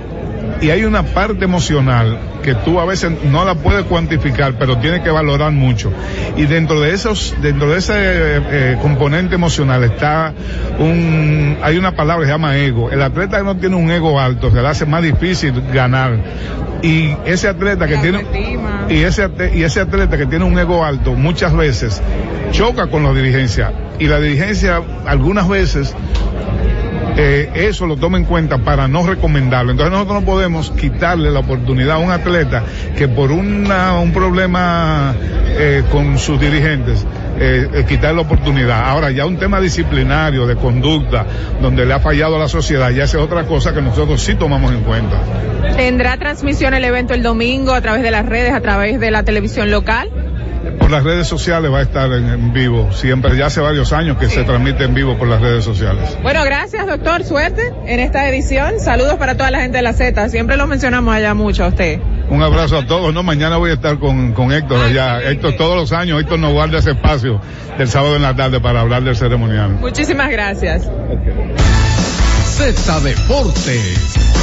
y hay una parte emocional que tú a veces no la puedes cuantificar, pero tienes que valorar mucho. Y dentro de esos, dentro de ese eh, eh, componente emocional está un, hay una palabra que se llama ego. El atleta que no tiene un ego alto se le hace más difícil ganar. Y ese atleta que tiene, y ese, y ese atleta que tiene un ego alto muchas veces choca con la dirigencia. Y la dirigencia algunas veces eh, eso lo toma en cuenta para no recomendarlo. Entonces nosotros no podemos quitarle la oportunidad a un atleta que por una, un problema eh, con sus dirigentes eh, eh, la oportunidad. Ahora ya un tema disciplinario, de conducta, donde le ha fallado a la sociedad, ya esa es otra cosa que nosotros sí tomamos en cuenta. ¿Tendrá transmisión el evento el domingo a través de las redes, a través de la televisión local? Por las redes sociales va a estar en, en, vivo. Siempre, ya hace varios años que sí. se transmite en vivo por las redes sociales. Bueno, gracias doctor, suerte en esta edición. Saludos para toda la gente de la Z. Siempre lo mencionamos allá mucho a usted. Un abrazo a todos, ¿no? Mañana voy a estar con, con Héctor Ay, allá. Sí, Héctor, sí. todos los años, Héctor nos guarda ese espacio del sábado en la tarde para hablar del ceremonial. Muchísimas gracias. Okay. Z Deportes.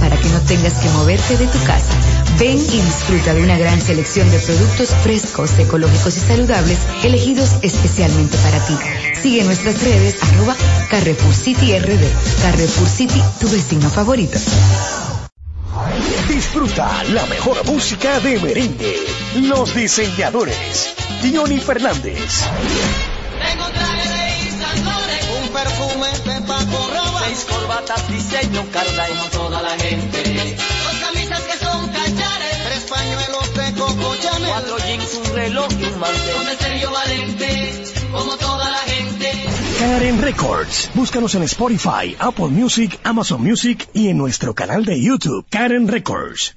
para que no tengas que moverte de tu casa. Ven y disfruta de una gran selección de productos frescos, ecológicos y saludables, elegidos especialmente para ti. Sigue nuestras redes arroba Carrefour City RD. Carrefour City, tu vecino favorito. Disfruta la mejor música de merengue. Los diseñadores. Johnny Fernández. Tengo traje de Isandore, un perfume de Paco seis corbatas diseño Carla y toda la gente. Dos camisas que son cachares, tres pañuelos de Coco Chanel, cuatro jeans, un reloj y un mantel. Con serio valente, como toda la gente. Karen Records. Búscanos en Spotify, Apple Music, Amazon Music y en nuestro canal de YouTube, Karen Records.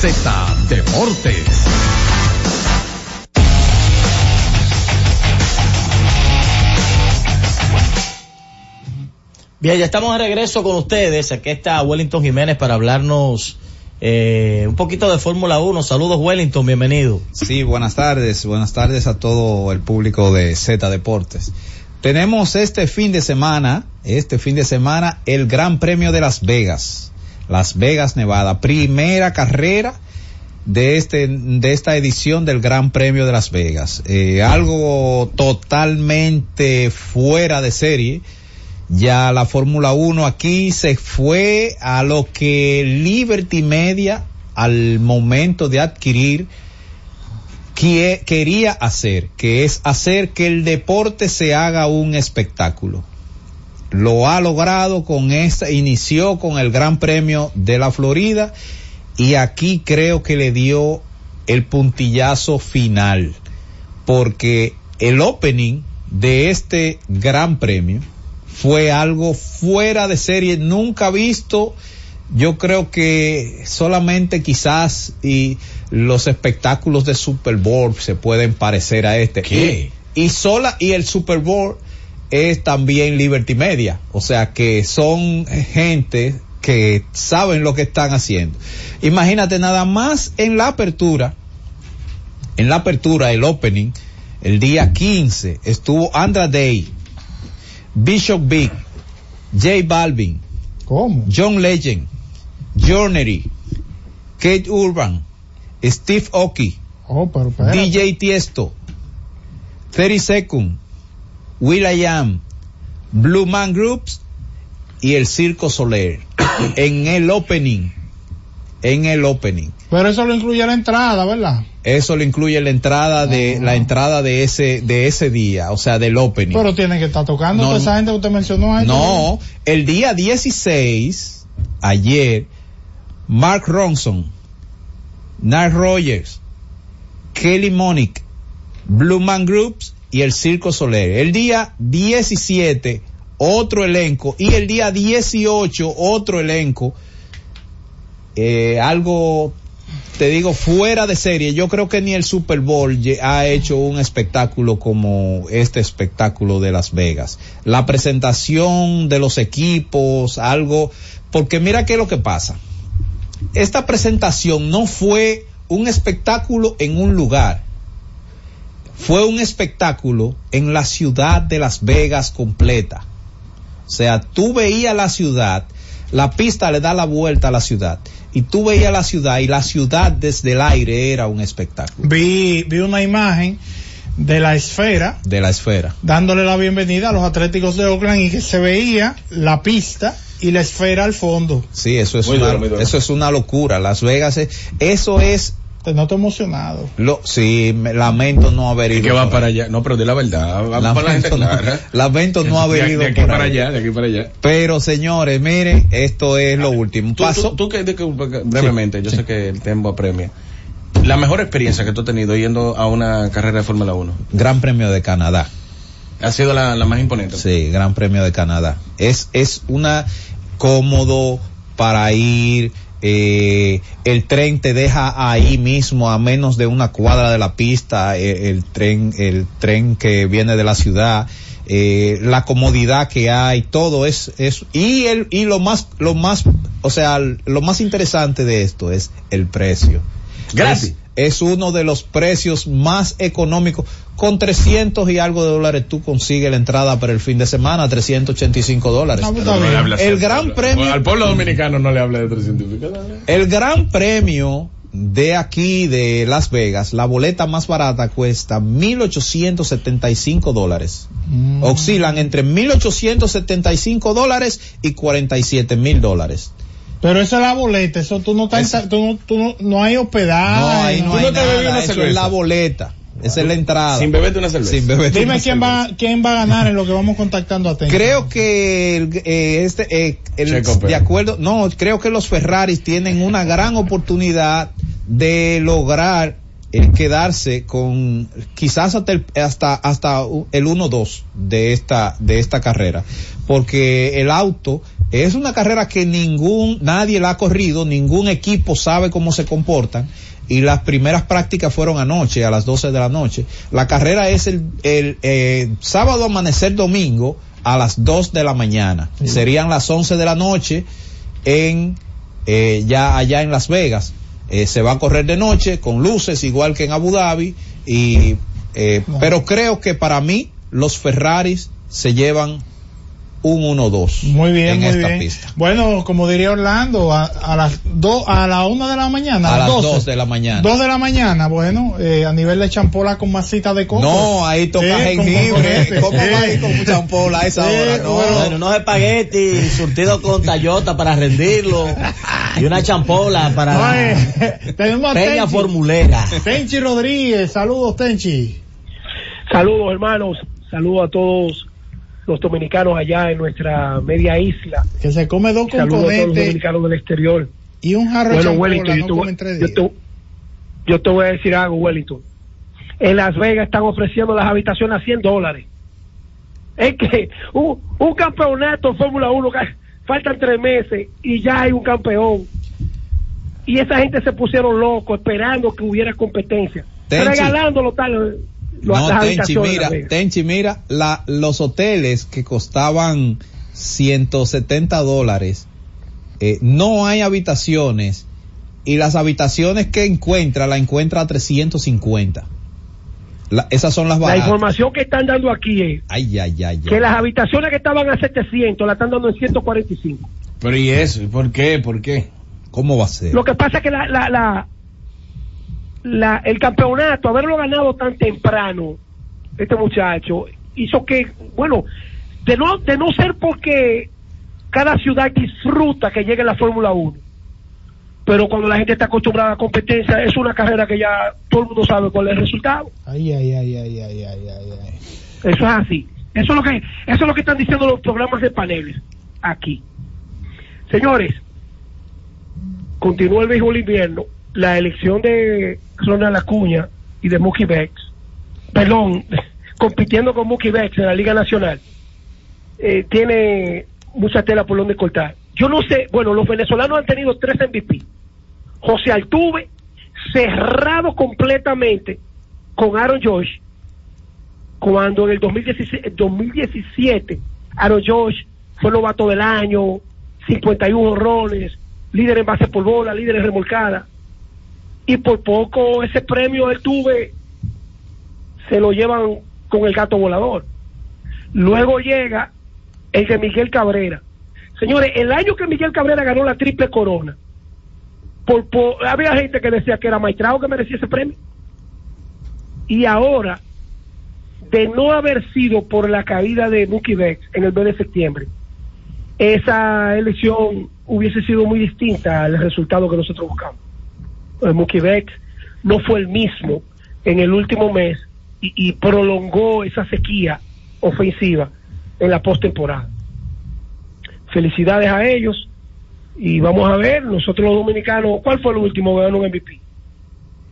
Z Deportes. Bien, ya estamos de regreso con ustedes. Aquí está Wellington Jiménez para hablarnos eh, un poquito de Fórmula 1. Saludos Wellington, bienvenido. Sí, buenas tardes. Buenas tardes a todo el público de Z Deportes. Tenemos este fin de semana, este fin de semana, el Gran Premio de Las Vegas. Las Vegas, Nevada. Primera carrera de este de esta edición del Gran Premio de Las Vegas. Eh, algo totalmente fuera de serie. Ya la Fórmula 1 aquí se fue a lo que Liberty Media al momento de adquirir que- quería hacer, que es hacer que el deporte se haga un espectáculo. Lo ha logrado con esta, inició con el Gran Premio de la Florida y aquí creo que le dio el puntillazo final porque el opening de este Gran Premio fue algo fuera de serie, nunca visto. Yo creo que solamente quizás y los espectáculos de Super Bowl se pueden parecer a este. ¿Qué? Y, y sola y el Super Bowl es también Liberty Media, o sea que son gente que saben lo que están haciendo. Imagínate nada más en la apertura, en la apertura, el opening, el día 15 estuvo Andra Day, Bishop Big, J Balvin, ¿Cómo? John Legend, Journey, Kate Urban, Steve Oki, Oh. DJ Tiesto, 30 Second, Will.i.am, Blue Man Groups y el Circo Soler en el opening, en el opening. Pero eso lo incluye la entrada, ¿verdad? Eso lo incluye la entrada de la entrada de ese de ese día, o sea, del opening. Pero tiene que estar tocando No, toda esa gente que usted mencionó ahí. No, el día 16, ayer, Mark Ronson, Nile Rogers, Kelly Monick, Blue Man Groups y el Circo Soler. El día 17, otro elenco. Y el día 18, otro elenco. Eh, algo, te digo, fuera de serie. Yo creo que ni el Super Bowl ha hecho un espectáculo como este espectáculo de Las Vegas. La presentación de los equipos, algo, porque mira qué es lo que pasa. Esta presentación no fue un espectáculo en un lugar. Fue un espectáculo en la ciudad de Las Vegas completa. O sea, tú veías la ciudad, la pista le da la vuelta a la ciudad, y tú veías la ciudad y la ciudad desde el aire era un espectáculo Vi, vi una imagen de la esfera de la esfera. dándole la bienvenida a los Atléticos de Oakland y que se veía la pista y la esfera al fondo. Sí, eso es una, eso es una locura. Las Vegas, es- eso es Te noto emocionado. Lo, sí, me- lamento no haber ido. que va para allá. No, pero de la verdad. Va para la gente Lamento, no, lamento no haber ido De aquí por para allá, de aquí para allá. Pero señores, miren, esto es lo último. Tú, Paso, tú, tú que, de que- brevemente, yo sí. sé que el tiempo apremia. La mejor experiencia que tú has tenido yendo a una carrera de Fórmula 1 Gran Premio de Canadá. ha sido la, la más imponente. Sí, Gran Premio de Canadá. Es, es una cómodo para ir. Eh, el tren te deja ahí mismo a menos de una cuadra de la pista. eh, el tren, el tren que viene de la ciudad. eh, la comodidad que hay, todo es, es, y el, y lo más, lo más, o sea, lo más interesante de esto es el precio. Gratis. Es, uno de los precios más económicos. Con 300 y algo de dólares tú consigues la entrada para el fin de semana, 385 dólares. No, pues, no así El gran premio- Al pueblo dominicano no le hable de 300 y pico dólares. El gran premio de aquí de Las Vegas, la boleta más barata cuesta 1.875 dólares. Mm. Oscilan entre 1.875 dólares y 47 mil dólares. Pero esa es la boleta, eso tú no estás, Esa- tú no, tú no, no hay hospedaje. no, ahí no, tú hay no te bebes nada, una eso es la boleta. Esa es la entrada. Sin beberte una cerveza. Sin beberte Dime una quién cerveza. va, quién va a ganar en lo que vamos contactando a Tenchi. Creo que el, eh, este, eh, el- de acuerdo, no, creo que los Ferraris tienen una gran oportunidad de lograr el quedarse con quizás hasta el, hasta, hasta el 1-2 de esta, de esta carrera. Porque el auto es una carrera que ningún, nadie la ha corrido, ningún equipo sabe cómo se comportan. Y las primeras prácticas fueron anoche, a las 12 de la noche. La carrera es el, el eh, sábado amanecer domingo a las 2 de la mañana. Serían las 11 de la noche en eh, ya allá en Las Vegas. Eh, se va a correr de noche con luces igual que en Abu Dhabi y eh, pero creo que para mí los Ferraris se llevan un 1-2 Muy bien, en muy esta bien. pista. Bueno, como diría Orlando, a, a las dos, a la una de la mañana, A las 12. 2 de la mañana. Dos de la mañana, bueno, eh, a nivel de champola con masita de coco. No, ahí toca Eh, jengibre. ¿Cómo Eh. va ahí con mucha ampola a esa Eh, hora? No. bueno. Bueno, unos espaguetis surtidos con tallota para rendirlo y una champola para eh, tenemos a peña Tenchi. formulera. Tenchi Rodríguez, saludos Tenchi. Saludos hermanos, saludos a todos los dominicanos allá en nuestra media isla. Que se come dos Saludos a todos los componentes dominicanos del exterior. y un jarro de Bueno, Wellington, yo, no te, yo días. te- yo te voy a decir algo, Wellington. En Las Vegas están ofreciendo las habitaciones a 100 dólares. Es que un, un campeonato en Fórmula 1, ca- faltan tres meses y ya hay un campeón. Y esa gente se pusieron locos esperando que hubiera competencia. Tenchi. Regalándolo tal. lo- No, las Tenchi, mira. Tenchi, mira, la, los hoteles que costaban 170 dólares, eh, no hay habitaciones y las habitaciones que encuentra, la encuentra a 350. La- esas son las La baratas. información que están dando aquí es Ay, ay, ay, que ay. las habitaciones que estaban a 700 la están dando en 145. Pero ¿y eso? ¿Y ¿Por qué? ¿Por qué? ¿Cómo va a ser? Lo que pasa es que la, la, la, la- el campeonato, haberlo ganado tan temprano, este muchacho, hizo que, bueno, de no, de no ser porque cada ciudad disfruta que llegue la Fórmula 1, pero cuando la gente está acostumbrada a competencia, es una carrera que ya todo el mundo sabe cuál es el resultado. Ay, ay, ay, ay, ay, ay, ay. Eso es así. Eso es lo que, eso es lo que están diciendo los programas de paneles aquí. Señores, continúa el béisbol invierno, la elección de Ronald Acuña y de Mookie Betts, perdón, compitiendo con Mookie Betts en la Liga Nacional, eh, tiene mucha tela por donde cortar. Yo no sé, bueno, los venezolanos han tenido tres MVP. José Altuve, cerrado completamente con Aaron Josh, cuando en el 2017, 2017 Aaron Josh fue novato del año, 51 honrones, líder en base por bola, líder en remolcada. Y por poco ese premio él tuve, se lo llevan con el gato volador. Luego llega el de Miguel Cabrera. Señores, el año que Miguel Cabrera ganó la triple corona, por, había gente que decía que era Maitrao que merecía ese premio. Y ahora, de no haber sido por la caída de Mookie Betts en el mes de septiembre, esa elección hubiese sido muy distinta al resultado que nosotros buscamos. Mookie no fue el mismo en el último mes y, y prolongó esa sequía ofensiva en la postemporada. Felicidades a ellos y vamos a ver, nosotros los dominicanos, ¿cuál fue el último que ganó un MVP?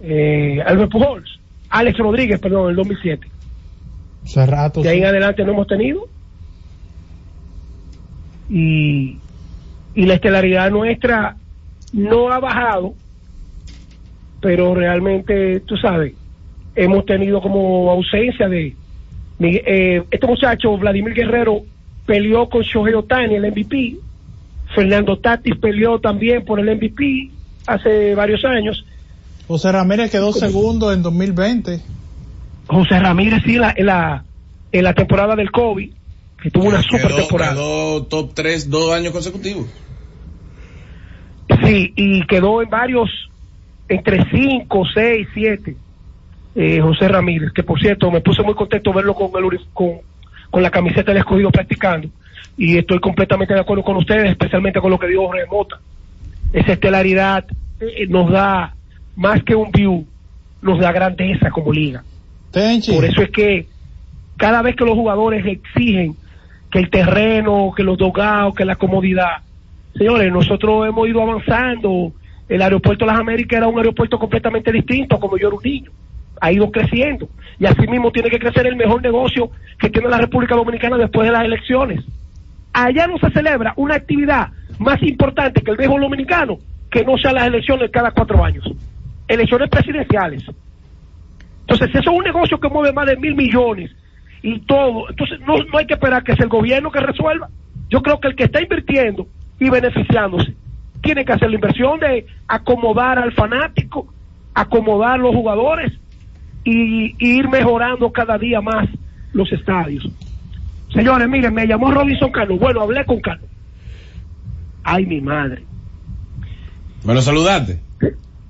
Eh, Albert Pujols, Alex Rodríguez, perdón, en el 2007. Hace rato. De ahí sí. en adelante no hemos tenido. Y, y la estelaridad nuestra no ha bajado, pero realmente, tú sabes, hemos tenido como ausencia de... Eh, este muchacho, Vladimir Guerrero, peleó con Shohei Otani, el MVP. Fernando Tatis peleó también por el MVP hace varios años. José Ramírez quedó segundo en 2020. José Ramírez sí, la, en, la, en la temporada del COVID, que tuvo una super temporada. quedó top 3 dos años consecutivos. Sí, y quedó en varios, entre 5, 6, 7, eh, José Ramírez, que por cierto me puse muy contento verlo con, el, con, con la camiseta del escogido practicando. Y estoy completamente de acuerdo con ustedes, especialmente con lo que dijo Jorge Mota. Esa estelaridad eh, nos da más que un view, nos da grandeza como liga. Por eso es que cada vez que los jugadores exigen que el terreno, que los dogados, que la comodidad, señores, nosotros hemos ido avanzando. El aeropuerto de las Américas era un aeropuerto completamente distinto como yo era un niño. Ha ido creciendo. Y así mismo tiene que crecer el mejor negocio que tiene la República Dominicana después de las elecciones. Allá no se celebra una actividad más importante que el béisbol dominicano que no sean las elecciones cada cuatro años. Elecciones presidenciales. Entonces, eso es un negocio que mueve más de mil millones y todo. Entonces, no, no hay que esperar que sea el gobierno que resuelva. Yo creo que el que está invirtiendo y beneficiándose tiene que hacer la inversión de acomodar al fanático, acomodar los jugadores y, y ir mejorando cada día más los estadios. Señores, miren, me llamó Robinson Cano. Bueno, hablé con Cano. Ay, mi madre. Me lo saludaste.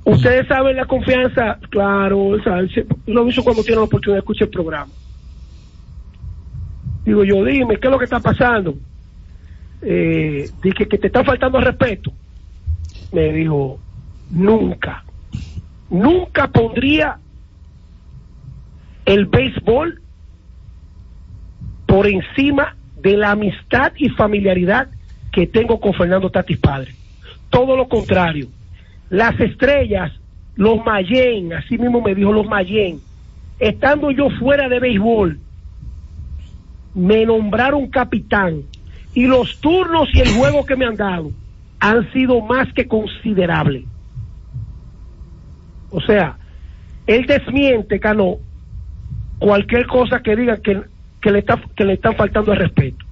Ustedes saben la confianza, claro, ¿saben? Se- lo hizo cuando tiene la oportunidad de escuchar el programa. Digo yo, dime, ¿qué es lo que está pasando? Eh, dije que te está faltando respeto. Me dijo, nunca, nunca pondría el béisbol por encima de la amistad y familiaridad que tengo con Fernando Tatis Padre. Todo lo contrario. Las estrellas, los Mayen, así mismo me dijo los Mayen, estando yo fuera de béisbol, me nombraron capitán y los turnos y el juego que me han dado han sido más que considerables. O sea, él desmiente, Cano, cualquier cosa que diga que, que, le, está, que le están faltando el respeto.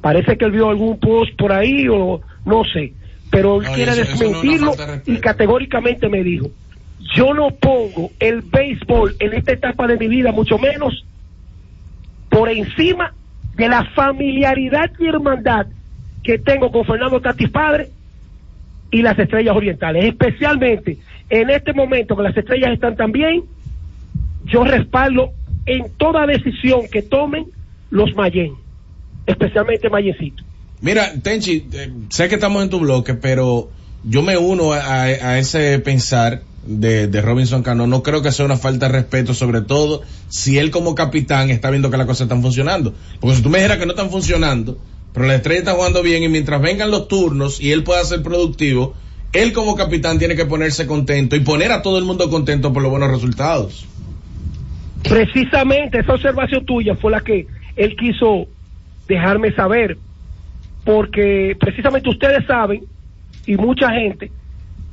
Parece que él vio algún post por ahí o no sé, pero él No, quiere eso- eso no es una desmentirlo y categóricamente me dijo, yo no pongo el béisbol en esta etapa de mi vida, mucho menos por encima de la familiaridad y hermandad que tengo con Fernando Tatis Padre y las estrellas orientales, especialmente en este momento que las estrellas están tan bien, yo respaldo en toda decisión que tomen los Mayen, especialmente Mayencito. Mira, Tenchi, eh, sé que estamos en tu bloque, pero yo me uno a, ese pensar de, de Robinson Cano. No creo que sea una falta de respeto, sobre todo si él como capitán está viendo que las cosas están funcionando. Porque si tú me dijeras que no están funcionando, pero la estrella está jugando bien y mientras vengan los turnos y él pueda ser productivo, él como capitán tiene que ponerse contento y poner a todo el mundo contento por los buenos resultados. Precisamente esa observación tuya fue la que él quiso dejarme saber, porque precisamente ustedes saben, y mucha gente,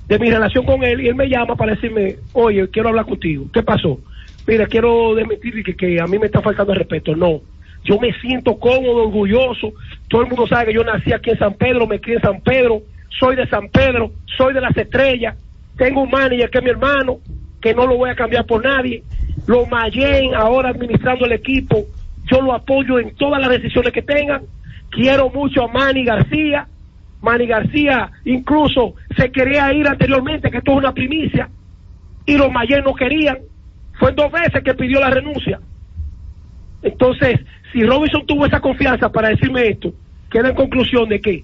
de mi relación con él, y él me llama para decirme, oye, quiero hablar contigo, ¿qué pasó? Mira, quiero desmentir que, a mí me está faltando el respeto, no. Yo me siento cómodo, orgulloso, todo el mundo sabe que yo nací aquí en San Pedro, me crié en San Pedro, soy de San Pedro, soy de las estrellas, tengo un manager que es mi hermano, que no lo voy a cambiar por nadie, lo Mayen ahora administrando el equipo, yo lo apoyo en todas las decisiones que tengan, quiero mucho a Manny García, Manny García incluso se quería ir anteriormente, que esto es una primicia, y los Mayen no querían, fue dos veces que pidió la renuncia. Entonces, si Robinson tuvo esa confianza para decirme esto, queda en conclusión de que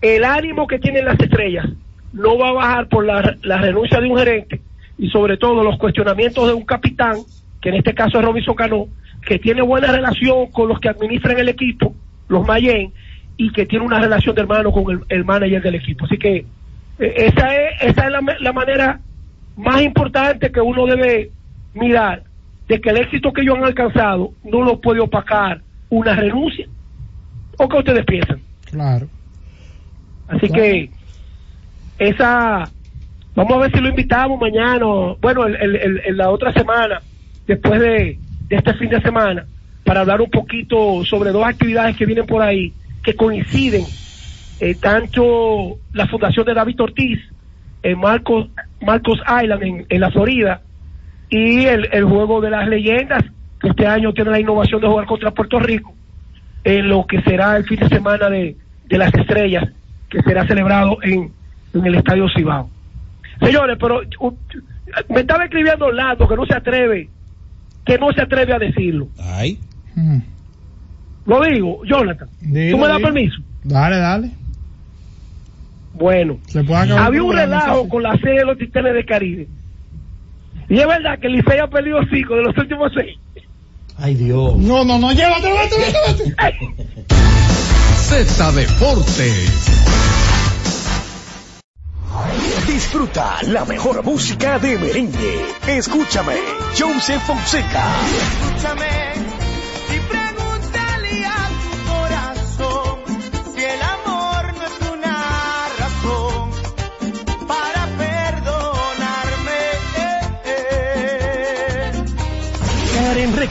el ánimo que tienen las estrellas no va a bajar por la, la renuncia de un gerente y sobre todo los cuestionamientos de un capitán, que en este caso es Robinson Cano, que tiene buena relación con los que administran el equipo, los Mayen, y que tiene una relación de hermano con el, manager del equipo. Así que eh, esa es, esa es la, la manera más importante que uno debe mirar de que el éxito que ellos han alcanzado no lo puede opacar una renuncia. ¿O qué ustedes piensan? Claro. Así que esa, vamos a ver si lo invitamos mañana, o, bueno, el, el- el- el- la otra semana, después de, de este fin de semana, para hablar un poquito sobre dos actividades que vienen por ahí, que coinciden, eh, tanto la fundación de David Ortiz en Marcos, Marcos Island en, en la Florida y el, el juego de las leyendas, que este año tiene la innovación de jugar contra Puerto Rico, en lo que será el fin de semana de, de las estrellas, que será celebrado en, en el Estadio Cibao. Señores, pero uh, me estaba escribiendo Orlando que no se atreve, que no se atreve a decirlo. Ay. Lo digo, Jonathan. Dilo, ¿Tú me das dilo. permiso? Dale, dale. Bueno, Se puede acabar había un relajo con la sede de los Titanes del Caribe. Y es verdad que el Licey ha perdido cinco de los últimos seis. Ay, Dios. No, no, no, llévate, llévate, llévate, llévate. Z Deportes. Disfruta la mejor música de merengue. Escúchame, Joseph Fonseca. Escúchame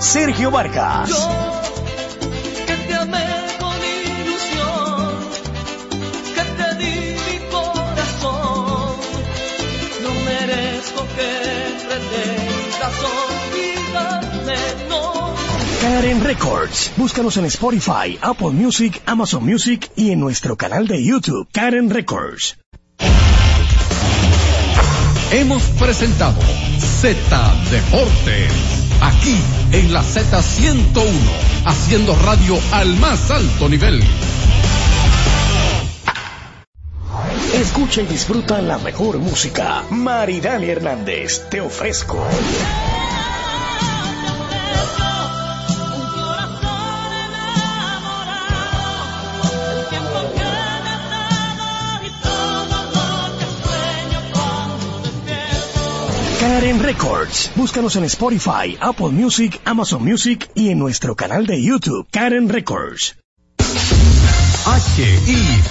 Sergio Vargas. que te amé con ilusión, que te di mi corazón. No merezco que pretendas olvidarme, no. Karen Records. Búscanos en Spotify, Apple Music, Amazon Music y en nuestro canal de YouTube, Karen Records. Hemos presentado Z Deportes. Aquí en la Z101, haciendo radio al más alto nivel. Escucha y disfruta la mejor música. Maridani Hernández, te ofrezco. Karen Records. Búscanos en Spotify, Apple Music, Amazon Music y en nuestro canal de YouTube, Karen Records. HIJLFM,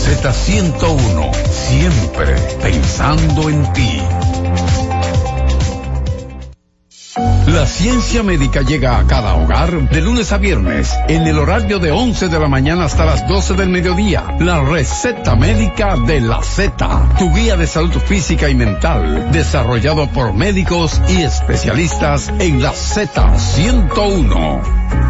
Z101, siempre pensando en ti. La ciencia médica llega a cada hogar de lunes a viernes en el horario de 11 de la mañana hasta las 12 del mediodía. La receta médica de la Z, tu guía de salud física y mental, desarrollado por médicos y especialistas en la Z101.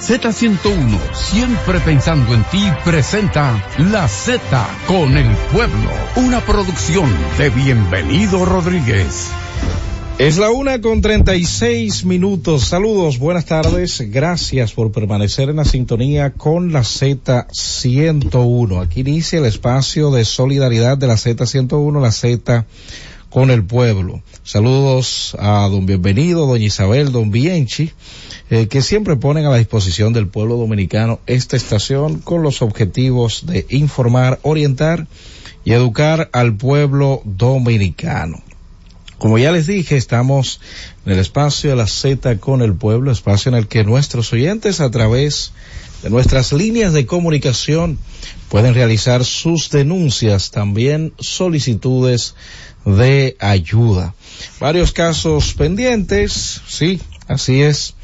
Z101, siempre pensando en ti, presenta La Z con el pueblo, una producción de Bienvenido Rodríguez. Es la una con treinta y seis minutos. Saludos, buenas tardes. Gracias por permanecer en la sintonía con la Z101. Aquí inicia el espacio de solidaridad de la Z101, la Z con el pueblo. Saludos a don Bienvenido, doña Isabel, don Bienchi eh, que siempre ponen a la disposición del pueblo dominicano esta estación con los objetivos de informar, orientar y educar al pueblo dominicano. Como ya les dije, estamos en el espacio de la Z con el pueblo, espacio en el que nuestros oyentes a través de nuestras líneas de comunicación pueden realizar sus denuncias, también solicitudes de ayuda. Varios casos pendientes, sí, así es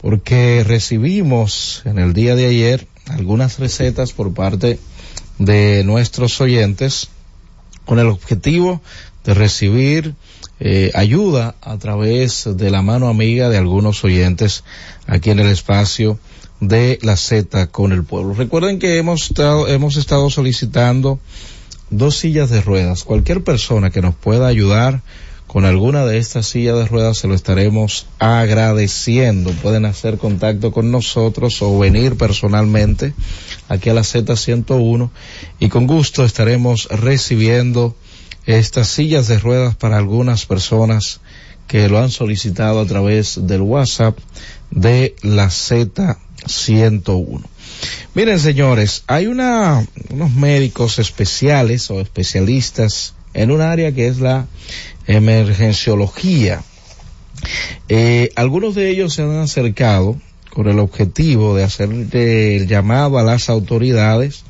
porque recibimos en el día de ayer algunas recetas por parte de nuestros oyentes con el objetivo de recibir eh, ayuda a través de la mano amiga de algunos oyentes aquí en el espacio de la Z con el pueblo. Recuerden que hemos estado, hemos estado solicitando dos sillas de ruedas. Cualquier persona que nos pueda ayudar con alguna de estas sillas de ruedas se lo estaremos agradeciendo. Pueden hacer contacto con nosotros o venir personalmente aquí a la Z101 y con gusto estaremos recibiendo estas sillas de ruedas para algunas personas que lo han solicitado a través del WhatsApp de la Z101. Miren señores, hay una, unos médicos especiales o especialistas en un área que es la emergenciología. Eh, algunos de ellos se han acercado con el objetivo de hacer el llamado a las autoridades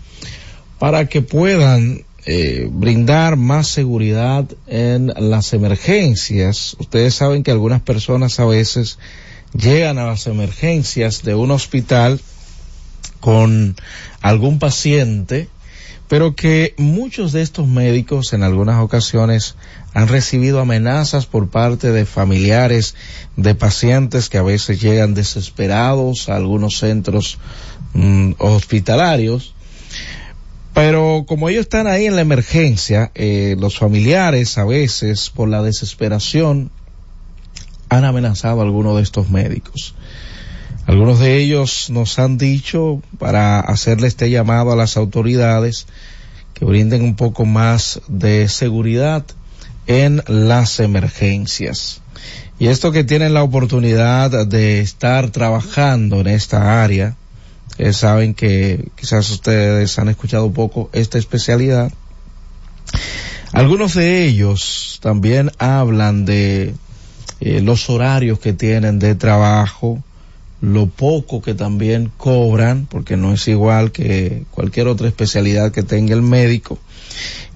para que puedan eh, brindar más seguridad en las emergencias. Ustedes saben que algunas personas a veces llegan a las emergencias de un hospital con algún paciente, pero que muchos de estos médicos en algunas ocasiones han recibido amenazas por parte de familiares de pacientes que a veces llegan desesperados a algunos centros mm, hospitalarios. Pero como ellos están ahí en la emergencia, eh, los familiares a veces por la desesperación han amenazado a algunos de estos médicos. Algunos de ellos nos han dicho para hacerle este llamado a las autoridades que brinden un poco más de seguridad en las emergencias. Y esto que tienen la oportunidad de estar trabajando en esta área, eh, saben que quizás ustedes han escuchado un poco esta especialidad. Algunos de ellos también hablan de eh, los horarios que tienen de trabajo, lo poco que también cobran, porque no es igual que cualquier otra especialidad que tenga el médico,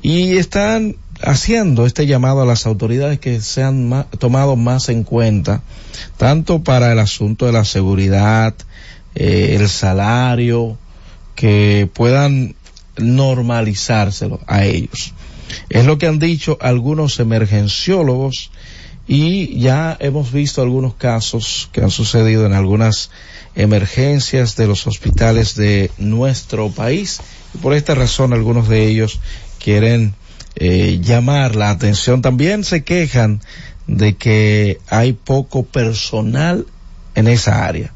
y están haciendo este llamado a las autoridades que sean tomado más en cuenta, tanto para el asunto de la seguridad, eh, el salario, que puedan normalizárselo a ellos. Es lo que han dicho algunos emergenciólogos y ya hemos visto algunos casos que han sucedido en algunas emergencias de los hospitales de nuestro país y por esta razón algunos de ellos quieren eh, llamar la atención. También se quejan de que hay poco personal en esa área.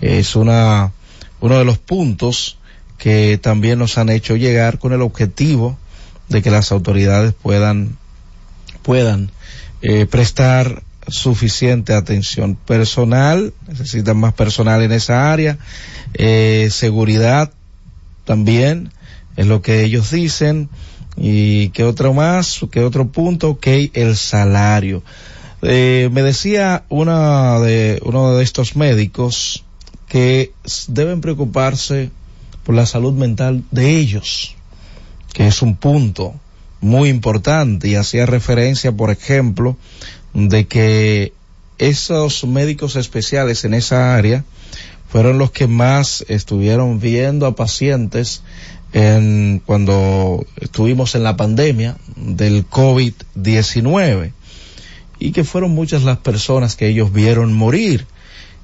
Es una, uno de los puntos que también nos han hecho llegar con el objetivo de que las autoridades puedan, puedan eh, prestar suficiente atención. Personal, necesitan más personal en esa área. Eh, seguridad también, es lo que ellos dicen. Y qué otro más, qué otro punto, ok, el salario. Eh, me decía una de, uno de estos médicos que deben preocuparse por la salud mental de ellos, que es un punto muy importante y hacía referencia, por ejemplo, de que esos médicos especiales en esa área fueron los que más estuvieron viendo a pacientes en, cuando estuvimos en la pandemia del COVID-19 y que fueron muchas las personas que ellos vieron morir.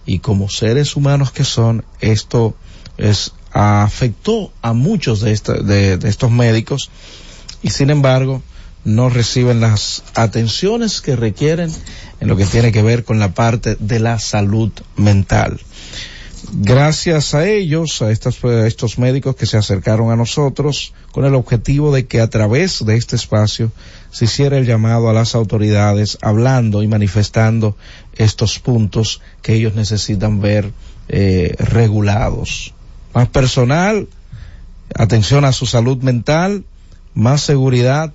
Y como seres humanos que son esto es afectó a muchos de, de estos médicos y sin embargo no reciben las atenciones que requieren en lo que tiene que ver con la parte de la salud mental. Gracias a ellos, a estos, a estos médicos que se acercaron a nosotros con el objetivo de que a través de este espacio se hiciera el llamado a las autoridades hablando y manifestando estos puntos que ellos necesitan ver eh, regulados. Más personal, atención a su salud mental, más seguridad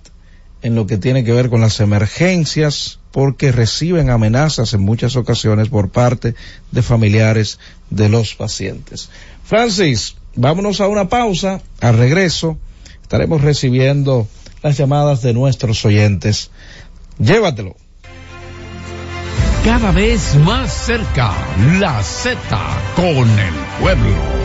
en lo que tiene que ver con las emergencias, porque reciben amenazas en muchas ocasiones por parte de familiares de los pacientes. Francis, vámonos a una pausa, al regreso estaremos recibiendo las llamadas de nuestros oyentes. Llévatelo. Cada vez más cerca, la Z con el pueblo.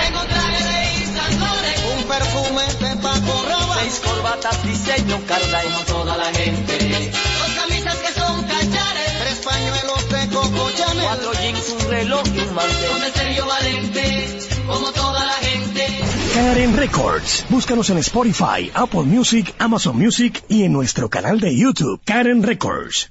Tengo traje de un perfume de Seis corbatas, diseño, carda como toda la gente. Dos camisas que son cachares. Tres pañuelos de Coco Chanel. Cuatro jeans, un reloj y un mantel. Con el Sergio Valente, como toda la gente. Karen Records. Búscanos en Spotify, Apple Music, Amazon Music y en nuestro canal de YouTube, Karen Records.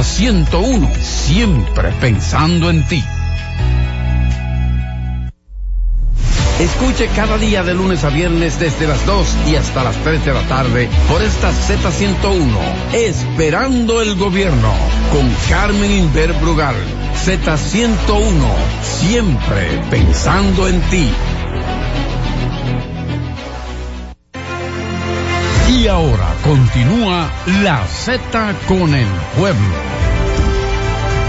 Z101, siempre pensando en ti. Escuche cada día de lunes a viernes desde las 2 y hasta las 3 de la tarde por esta Z101, Esperando el Gobierno, con Carmen Inver Brugal. Z101, siempre pensando en ti. Y ahora continúa la Z con el pueblo.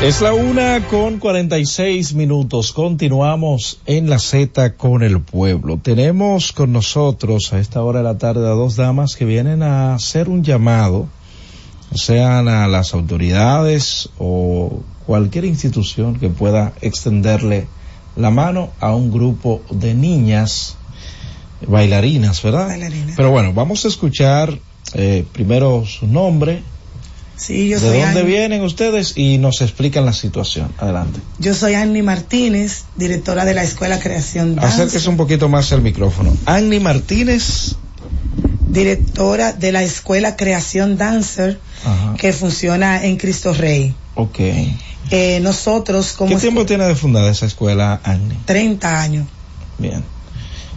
Es la una con 46 minutos. Continuamos en la Z con el pueblo. Tenemos con nosotros a esta hora de la tarde a dos damas que vienen a hacer un llamado, sean a las autoridades o cualquier institución que pueda extenderle la mano a un grupo de niñas bailarinas, ¿verdad? Bailarinas. Pero bueno, vamos a escuchar eh, primero su nombre, Sí, yo ¿De soy dónde Annie- vienen ustedes? Y nos explican la situación. Adelante. Yo soy Annie Martínez, directora de la Escuela Creación Dance, Acérquese un poquito más al micrófono. Annie Martínez. directora de la Escuela Creación Dancer, Ajá. que funciona en Cristo Rey. Ok. Eh, nosotros, como ¿Qué tiempo tiene de fundada esa escuela, Annie? 30 años. Bien.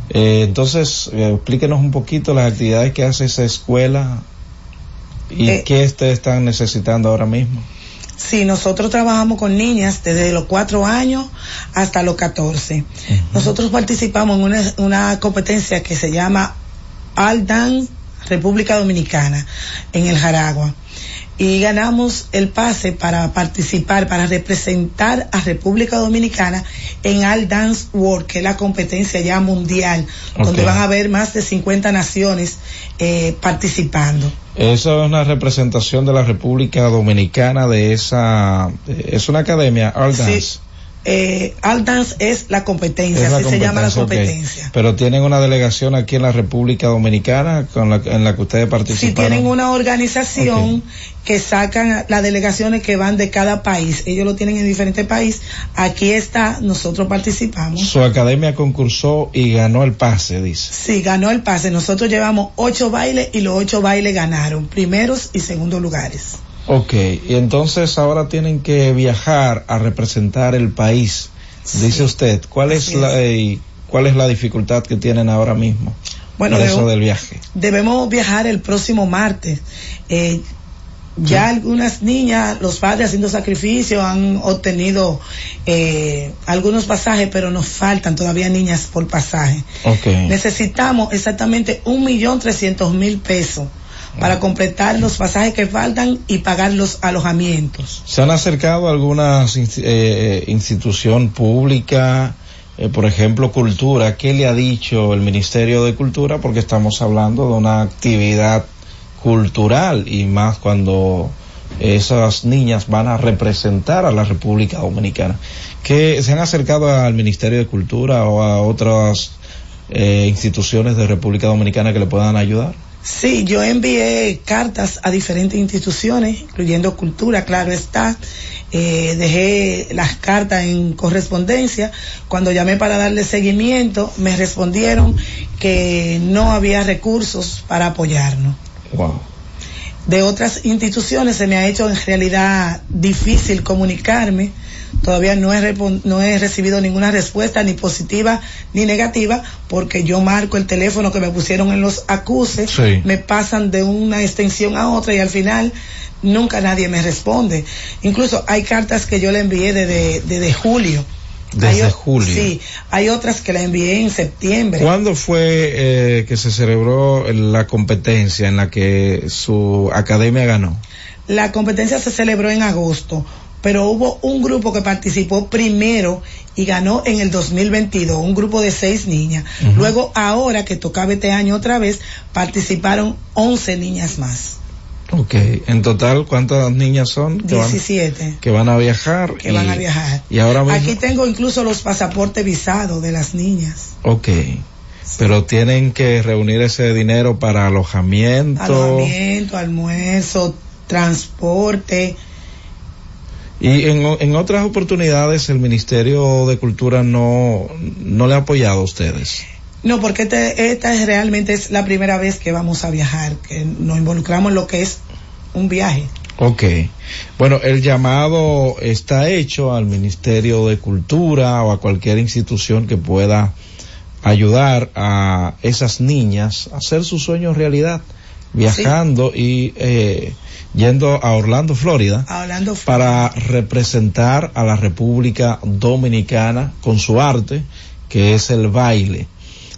Eh, entonces, eh, explíquenos un poquito las actividades que hace esa escuela y Eh, qué ustedes están necesitando ahora mismo. Sí, nosotros trabajamos con niñas desde los 4 años hasta los 14. Nosotros participamos en una, una competencia que se llama All Dance República Dominicana en el Jaragua. Y ganamos el pase para participar, para representar a República Dominicana en All Dance World, que es la competencia ya mundial, donde van a haber más de 50 naciones eh, participando. Esa es una representación de la República Dominicana de esa, es una academia, All Dance. Sí. Eh, All Dance es la competencia, Es la así se llama la competencia. Pero tienen una delegación aquí en la República Dominicana con la, en la que ustedes participan. tienen una organización que sacan las delegaciones que van de cada país, ellos lo tienen en diferentes países, aquí está, nosotros participamos. Su academia concursó y ganó el pase, dice. Sí, ganó el pase. Nosotros llevamos ocho bailes y los ocho bailes ganaron, primeros y segundos lugares. Ok, y entonces ahora tienen que viajar a representar el país. Dice usted, ¿cuál es, Así la eh, cuál es la dificultad que tienen ahora mismo? Bueno, por eso debo- del viaje. Debemos viajar el próximo martes. Eh, ya algunas niñas, los padres haciendo sacrificio han obtenido eh, algunos pasajes, pero nos faltan todavía niñas por pasaje. Ok. Necesitamos exactamente un millón trescientos mil pesos para completar los pasajes que faltan y pagar los alojamientos. ¿Se han acercado a alguna insti- eh, institución pública, eh, por ejemplo, Cultura? ¿Qué le ha dicho el Ministerio de Cultura? Porque estamos hablando de una actividad cultural y más cuando esas niñas van a representar a la República Dominicana. ¿Qué, ¿Se han acercado al Ministerio de Cultura o a otras eh, instituciones de República Dominicana que le puedan ayudar? Sí, yo envié cartas a diferentes instituciones, incluyendo cultura, claro está. Eh, dejé las cartas en correspondencia. Cuando llamé para darle seguimiento, me respondieron que no había recursos para apoyarnos. De otras instituciones se me ha hecho en realidad difícil comunicarme. Todavía no he, no he recibido ninguna respuesta, ni positiva ni negativa, porque yo marco el teléfono que me pusieron en los acuses, Sí. me pasan de una extensión a otra y al final nunca nadie me responde. Incluso hay cartas que yo le envié desde, desde julio. Desde Hay julio. Sí, hay otras que la envié en septiembre. ¿Cuándo fue eh, que se celebró la competencia en la que su academia ganó? La competencia se celebró en agosto, pero hubo un grupo que participó primero y ganó en el 2022, un grupo de seis niñas. Luego, ahora que tocaba este año otra vez, participaron 11 niñas más, Ok, en total, ¿cuántas niñas son que van, 17 que van a viajar? que van a viajar. Y ahora mismo, Aquí tengo incluso los pasaportes visados de las niñas. ok, pero tienen que reunir ese dinero para alojamiento. Alojamiento, almuerzo, transporte. Y en, en otras oportunidades el Ministerio de Cultura no, no le ha apoyado a ustedes. No, porque este- esta es realmente es la primera vez que vamos a viajar, que nos involucramos en lo que es un viaje. Ok. Bueno, el llamado está hecho al Ministerio de Cultura o a cualquier institución que pueda ayudar a esas niñas a hacer sus sueños realidad, viajando y eh, yendo a Orlando, Florida, para representar a la República Dominicana con su arte, que es el baile.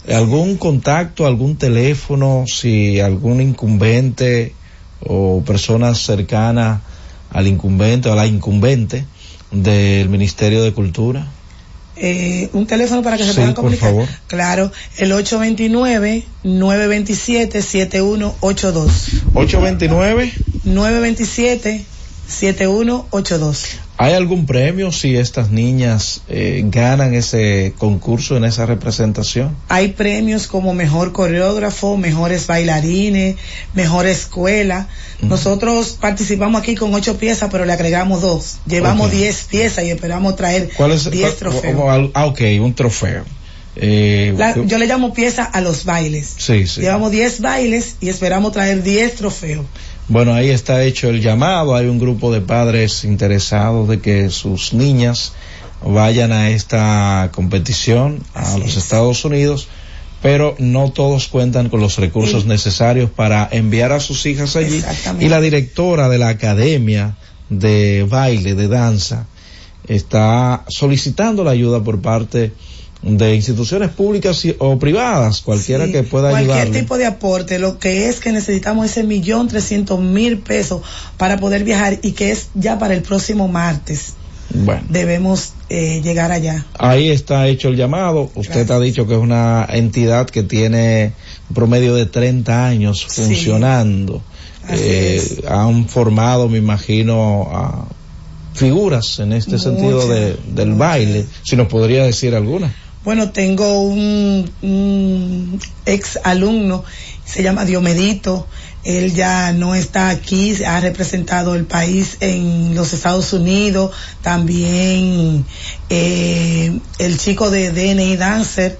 ¿Algún contacto, algún teléfono, si algún incumbente o personas cercanas al incumbente o a la incumbente del Ministerio de Cultura? eh, un teléfono para que se puedan por comunicar. favor. Claro, el 829-927-7182. 829. 927-7182. ¿Hay algún premio si estas niñas eh, ganan ese concurso en esa representación? Hay premios como mejor coreógrafo, mejores bailarines, mejor escuela. Nosotros participamos aquí con ocho piezas, pero le agregamos dos. Llevamos diez piezas y esperamos traer ¿Cuál es? diez trofeos. ah, ok, un trofeo. Eh, La- yo le llamo pieza a los bailes. sí, sí. Llevamos 10 bailes y esperamos traer 10 trofeos. Bueno, ahí está hecho el llamado. Hay un grupo de padres interesados de que sus niñas vayan a esta competición a los Estados Unidos, pero no todos cuentan con los recursos necesarios para enviar a sus hijas allí. Y la directora de la academia de baile, de danza, está solicitando la ayuda por parte de instituciones públicas o privadas, cualquiera que pueda ayudar. Cualquier tipo de aporte, lo que es que necesitamos ese millón trescientos mil pesos para poder viajar y que es ya para el próximo martes. Bueno. Debemos eh, llegar allá. Ahí está hecho el llamado. Usted ha dicho que es una entidad que tiene un promedio de 30 años funcionando. Eh, han formado, me imagino, a figuras en este sentido de, del baile. Si nos podría decir alguna. Bueno, tengo un, ex alumno, se llama Diomedito, él ya no está aquí, ha representado el país en los Estados Unidos, también eh, el chico de DNI Dancer,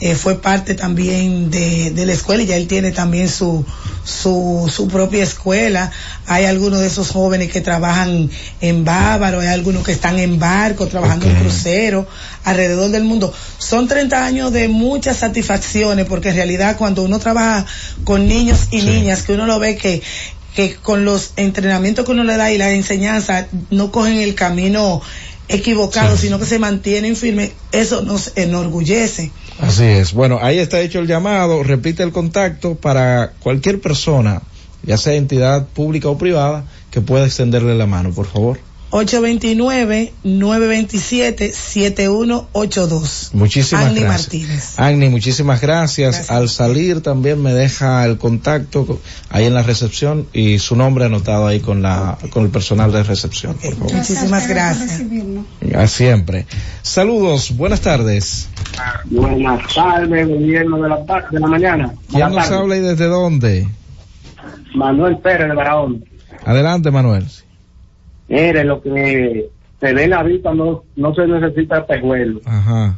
eh, fue parte también de, de, la escuela y ya él tiene también su, su, su propia escuela. Hay algunos de esos jóvenes que trabajan en Bávaro, hay algunos que están en barco, trabajando en crucero, alrededor del mundo. Son 30 años de muchas satisfacciones porque en realidad cuando uno trabaja con niños y niñas, que uno lo ve que que con los entrenamientos que uno le da y la enseñanza no cogen el camino equivocado, sino que se mantienen firmes, eso nos enorgullece. Así es. Bueno, ahí está hecho el llamado. Repite el contacto para cualquier persona, ya sea entidad pública o privada, que pueda extenderle la mano, por favor. 829-927-7182. Muchísimas Agni gracias. Martínez. Agni, muchísimas gracias. Al salir también me deja el contacto ahí en la recepción y su nombre anotado ahí con la con el personal de recepción, por favor. Muchísimas gracias. A siempre. Saludos, buenas tardes. Buenas tardes, gobierno de la, de la mañana. ¿Quién nos habla y desde dónde? Manuel Pérez de Barahón. Adelante, Manuel. Mire, lo que se ve en la vista no, no se necesita espejuelo. Ajá.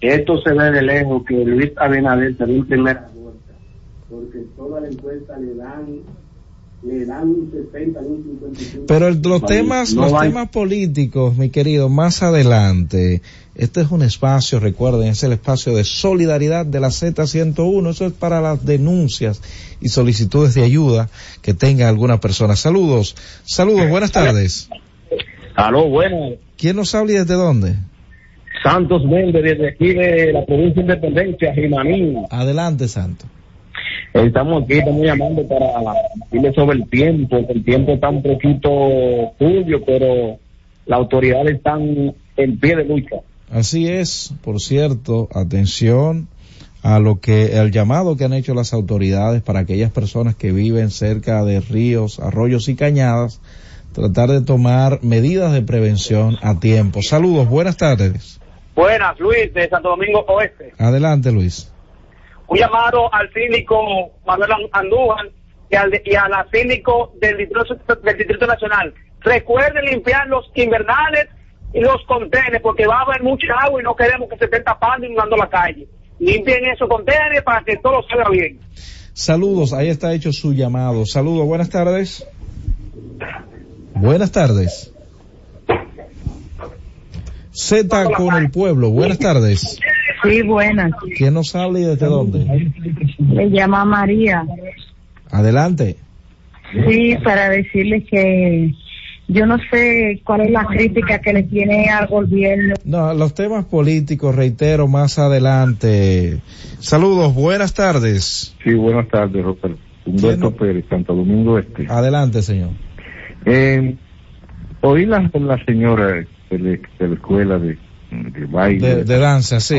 Esto se ve de lejos que Luis Abinader se ve en primera vuelta. Porque toda la encuesta le dan, le dan un 60 y un 55. Pero el- los temas, no los hay- temas políticos, mi querido, más adelante. Este es un espacio, recuerden, es el espacio de solidaridad de la Z101. Eso es para las denuncias y solicitudes de ayuda que tenga alguna persona. Saludos, saludos, buenas tardes. Aló, bueno. ¿Quién nos habla y desde dónde? Santos Méndez, desde aquí de la provincia de Independencia, Jimanín. Adelante, Santo. Estamos aquí, estamos llamando para decirle sobre el tiempo, que el tiempo está un poquito turbio, pero las autoridades están en pie de lucha. Así es, por cierto, atención a lo que el llamado que han hecho las autoridades para aquellas personas que viven cerca de ríos, arroyos y cañadas, tratar de tomar medidas de prevención a tiempo. Saludos, buenas tardes. Buenas, Luis, de Santo Domingo Oeste. Adelante, Luis. Un llamado al síndico Manuel Andújar y al, y a la síndico del Distrito, del Distrito Nacional. Recuerden limpiar los invernales y los contenedores porque va a haber mucha agua y no queremos que se estén tapando y inundando la calle. Limpien esos contenedores para que todo salga bien. Saludos, ahí está hecho su llamado. Saludos, buenas tardes. Buenas tardes. Z con el pueblo, buenas tardes. Sí, buenas. ¿Quién nos habla y desde dónde? Me llama María. Adelante. Sí, para decirle que yo no sé cuál es la crítica que le tiene al gobierno. No, los temas políticos, reitero, más adelante. Saludos, buenas tardes. Sí, buenas tardes, Roberto. Humberto Pérez, Santo Domingo Este. Adelante, señor. Eh, oí la, la señora de la, de la escuela de, de baile. De, de danza, sí.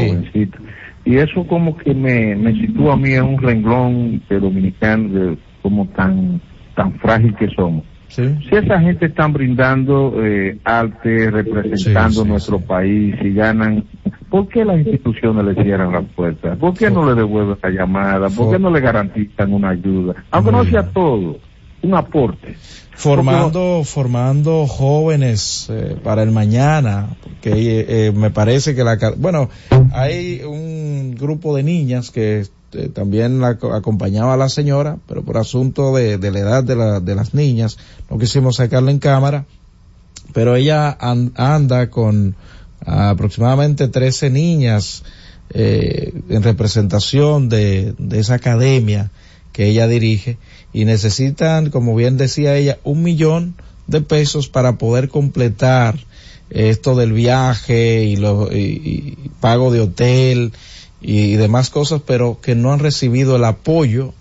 Y eso como que me, me sitúa a mí en un renglón de dominicano, de como tan, tan frágil que somos. Sí. Si esa gente están brindando eh, arte, representando Sí, sí, nuestro país y ganan, ¿por qué las instituciones le cierran las puertas? ¿Por qué no le devuelven la llamada? ¿Por qué no le garantizan una ayuda? Aunque no sea todo, un aporte. Formando, formando jóvenes eh, para el mañana, porque eh, eh, me parece que la, bueno, hay un grupo de niñas que también la co- acompañaba a la señora, pero por asunto de, de la edad de, la- de las niñas, no quisimos sacarla en cámara, pero ella an- anda con aproximadamente 13 niñas eh, en representación de, de esa academia que ella dirige y necesitan, como bien decía ella, un millón de pesos para poder completar esto del viaje y, lo, y, pago de hotel y demás cosas, pero que no han recibido el apoyo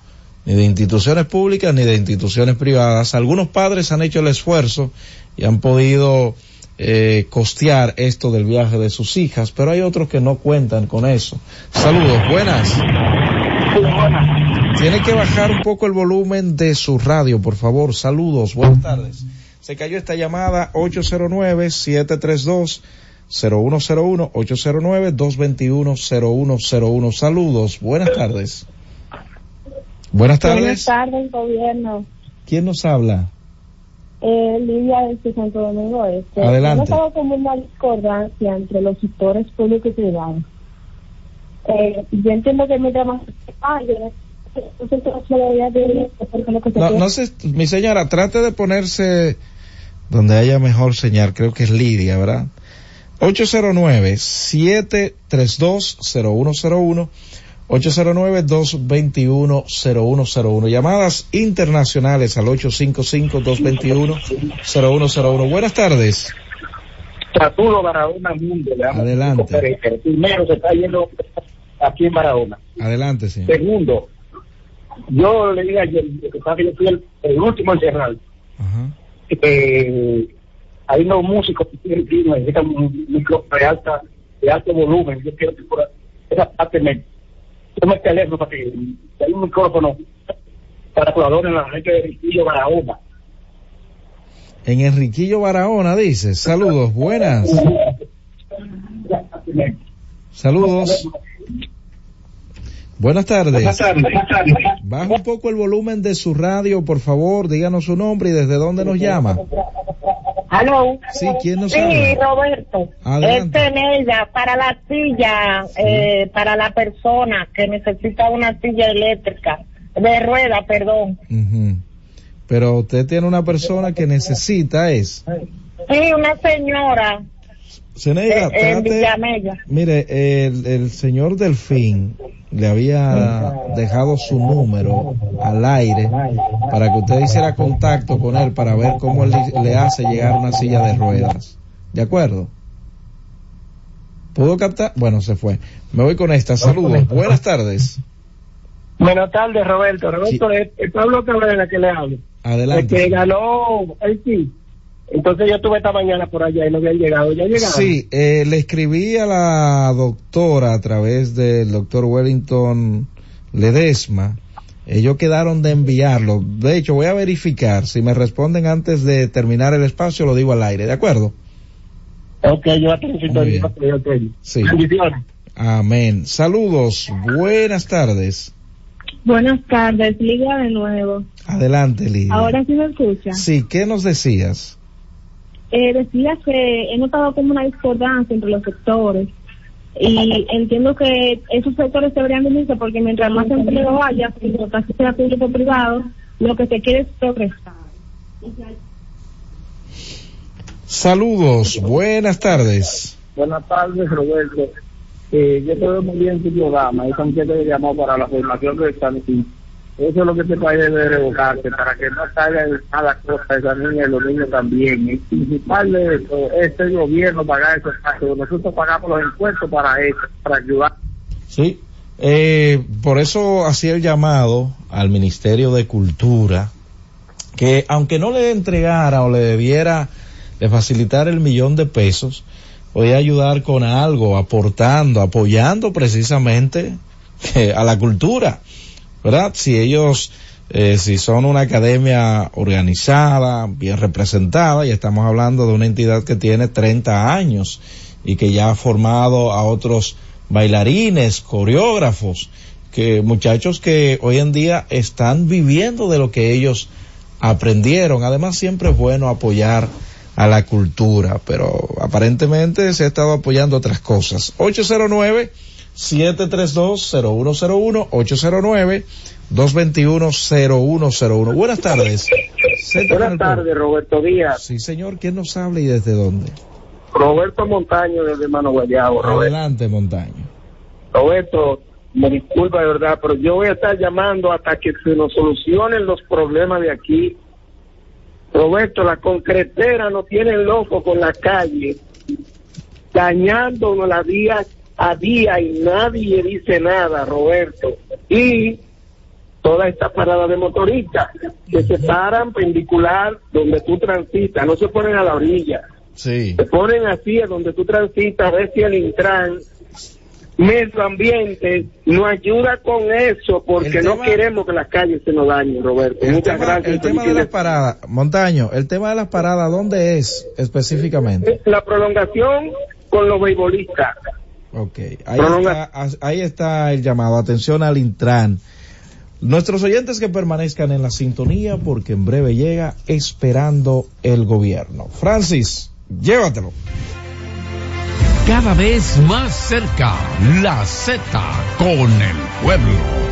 ni de instituciones públicas ni de instituciones privadas. Algunos padres han hecho el esfuerzo y han podido eh, costear esto del viaje de sus hijas, pero hay otros que no cuentan con eso. Saludos, buenas. Tiene que bajar un poco el volumen de su radio, por favor. Saludos, buenas tardes. Se cayó esta llamada 809-732-0101, 809-221-0101. Saludos, buenas tardes. Buenas tardes. Buenas tardes, gobierno. ¿Quién nos habla? Eh, Lidia de Santo Domingo Este. Adelante. Hemos estado como una discordancia entre los sectores públicos y privados. Eh, yo entiendo que mientras más pague, entonces No, no sé, mi señora, trate de ponerse donde haya mejor señal, creo que es Lidia, ¿verdad? 809-732-0101, 809-221-0101. Llamadas internacionales al 855-221-0101. Buenas tardes. Saturno Barahona Mundo. Le Adelante. Primero se está yendo aquí en Barahona. Adelante, señor. Segundo, yo le dije ayer que estaba que yo fui el, el último en cerrar. Eh, hay unos músicos que tienen que necesitan un micro de alta de alto volumen. Yo quiero que por esa parte me tome el teléfono para que hay un micrófono para jugadores en la gente de Riquillo Barahona. En Enriquillo Barahona dice, saludos, buenas. Saludos. Buenas tardes. Buenas tardes. Baja un poco el volumen de su radio, por favor, díganos su nombre y desde dónde nos llama. ¿Aló? Sí, ¿quién nos Sí, habla? Roberto. Adelante. Es Penella, para la silla, eh, para la persona que necesita una silla eléctrica, de rueda, perdón. Pero usted tiene una persona que necesita es. Sí, una señora Zeneida, eh, trate- Villamella. Mire, el, el señor Delfín le había dejado su número al aire para que usted hiciera contacto con él para ver cómo él le- le hace llegar una silla de ruedas. ¿De acuerdo? ¿Pudo captar? Bueno, se fue. Me voy con esta. Saludos. Buenas tardes. Buenas tardes, Roberto. Roberto, es, es Pablo Cabrera que le hablo. El Adelante. que ganó el sí. Entonces yo estuve esta mañana por allá y no habían llegado. ¿Ya llegaron? Sí, eh, le escribí a la doctora a través del doctor Wellington Ledesma. Ellos quedaron de enviarlo. De hecho, voy a verificar. Si me responden antes de terminar el espacio, lo digo al aire. ¿De acuerdo? Ok, yo ok. Sí. Bendiciones. Amén. Saludos. Buenas tardes. Buenas tardes, Lidia de nuevo. Adelante, Lidia. Ahora sí me escucha. Sí, ¿qué nos decías? Eh, decía que he notado como una discordancia entre los sectores y entiendo que esos sectores deberían unirse porque mientras más empleo haya, mientras sea público o privado, lo que se quiere es progresar. Saludos. Buenas tardes. Buenas tardes, Roberto. Eh, yo te veo muy bien tu programa. Esa muchacha que llamó para la formación de San Luis. Eso es lo que este país debe revocarse para que no salga a la cosa de esa niña y los niños también. El principal de eso es el gobierno pagar esos gastos. Nosotros pagamos los impuestos para eso, para ayudar. Sí. Eh, por eso hacía el llamado al Ministerio de Cultura que aunque no le entregara o le debiera de facilitar el millón de pesos, podía ayudar con algo, aportando, apoyando precisamente eh, a la cultura, ¿verdad? Si ellos, eh, si son una academia organizada, bien representada, y estamos hablando de una entidad que tiene 30 años y que ya ha formado a otros bailarines, coreógrafos, que muchachos que hoy en día están viviendo de lo que ellos aprendieron. Además, siempre es bueno apoyar a la cultura, pero aparentemente se ha estado apoyando otras cosas. 809-732-0101, 809-221-0101. Buenas tardes. Buenas tardes, Roberto Díaz. Sí, señor, ¿quién nos habla y desde dónde? Roberto Montaño desde Mano Guayabo. Adelante, Montaño. Roberto, me disculpa de verdad, pero yo voy a estar llamando hasta que se nos solucionen los problemas de aquí. Roberto, la concretera no tiene loco con la calle dañándonos la día a día y nadie dice nada, Roberto. Y toda esta parada de motoristas que se paran pendicular donde tú transitas, no se ponen a la orilla. Sí. Se ponen así a donde tú transitas, a ver si el Intran, medio ambiente, nos ayuda con eso, porque no queremos que las calles se nos dañen, Roberto. Muchas tema, gracias. el tema de las paradas, Montaño, el tema de las paradas, ¿dónde es específicamente? La prolongación con los beisbolistas. Ok, ahí está, ahí está el llamado. Atención al Intran. Nuestros oyentes que permanezcan en la sintonía porque en breve llega esperando el gobierno. Francis, llévatelo. Cada vez más cerca, la Z con el pueblo.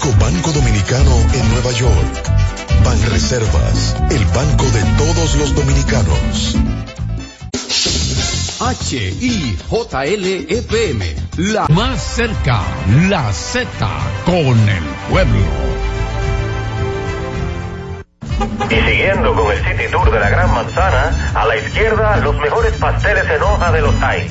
Único banco dominicano en Nueva York. Banreservas, el banco de todos los dominicanos. H-I-J-L-F-M, la más cerca, la Z con el pueblo. Y siguiendo con el City Tour de la Gran Manzana, a la izquierda los mejores pasteles en hoja de los Times.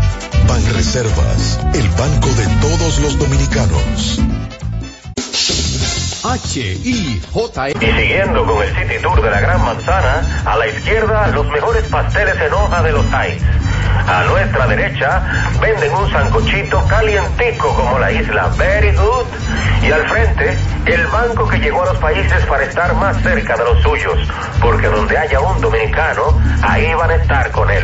Banreservas, el banco de todos los dominicanos. H-I-J-L. Y siguiendo con el City Tour de la Gran Manzana, a la izquierda los mejores pasteles en hoja de los Times. A nuestra derecha venden un sancochito calientico como la isla Very Good. Y al frente, el banco que llegó a los países para estar más cerca de los suyos. Porque donde haya un dominicano, ahí van a estar con él.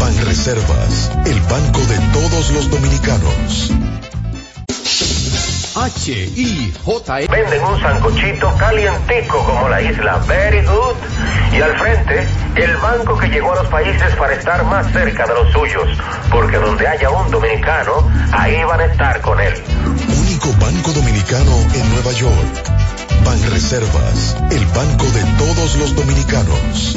Ban Reservas, el banco de todos los dominicanos. H-I-J-E. Venden un sancochito calientico como la isla Very Good. Y al frente, el banco que llegó a los países para estar más cerca de los suyos. Porque donde haya un dominicano, ahí van a estar con él. Único banco dominicano en Nueva York. Ban Reservas, el banco de todos los dominicanos.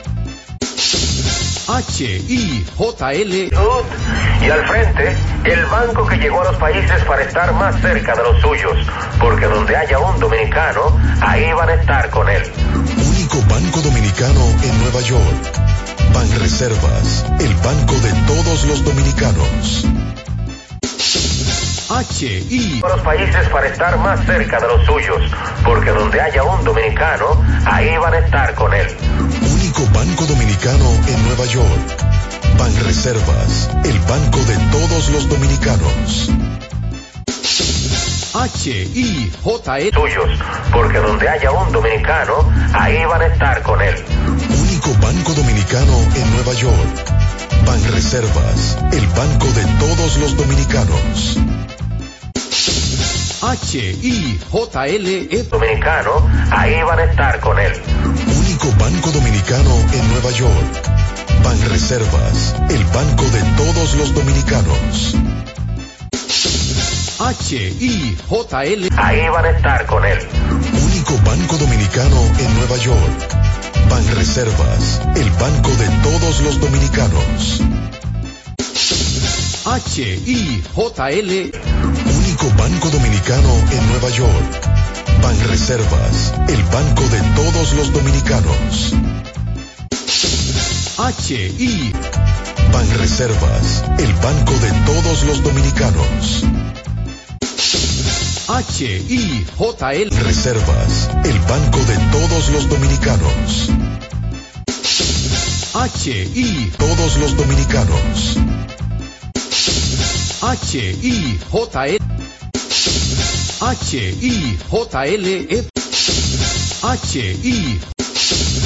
H-I-J-L. Y al frente, el banco que llegó a los países para estar más cerca de los suyos. Porque donde haya un dominicano, ahí van a estar con él. Único banco dominicano en Nueva York. Ban Reservas, el banco de todos los dominicanos. H-I. Los países para estar más cerca de los suyos. Porque donde haya un dominicano, ahí van a estar con él. Único banco dominicano en Nueva York. Ban Reservas, el banco de todos los dominicanos. H-I-J-E. Suyos. Porque donde haya un dominicano, ahí van a estar con él. Único banco dominicano en Nueva York. Ban Reservas, el banco de todos los dominicanos. H-I-J-L-E. Dominicano, ahí van a estar con él. Banco dominicano en Nueva York. Ban Reservas, el banco de todos los dominicanos. H-I-J-L. Ahí van a estar con él. Único banco dominicano en Nueva York. Ban Reservas, el banco de todos los dominicanos. H-I-J-L. Único banco dominicano en Nueva York. Ban Reservas, el banco de todos los dominicanos. H-I. Ban Reservas, el banco de todos los dominicanos. H-I-J-L. Reservas, el banco de todos los dominicanos. H-I. Todos los dominicanos. H-I-J-L. H-I-J-L. H-I.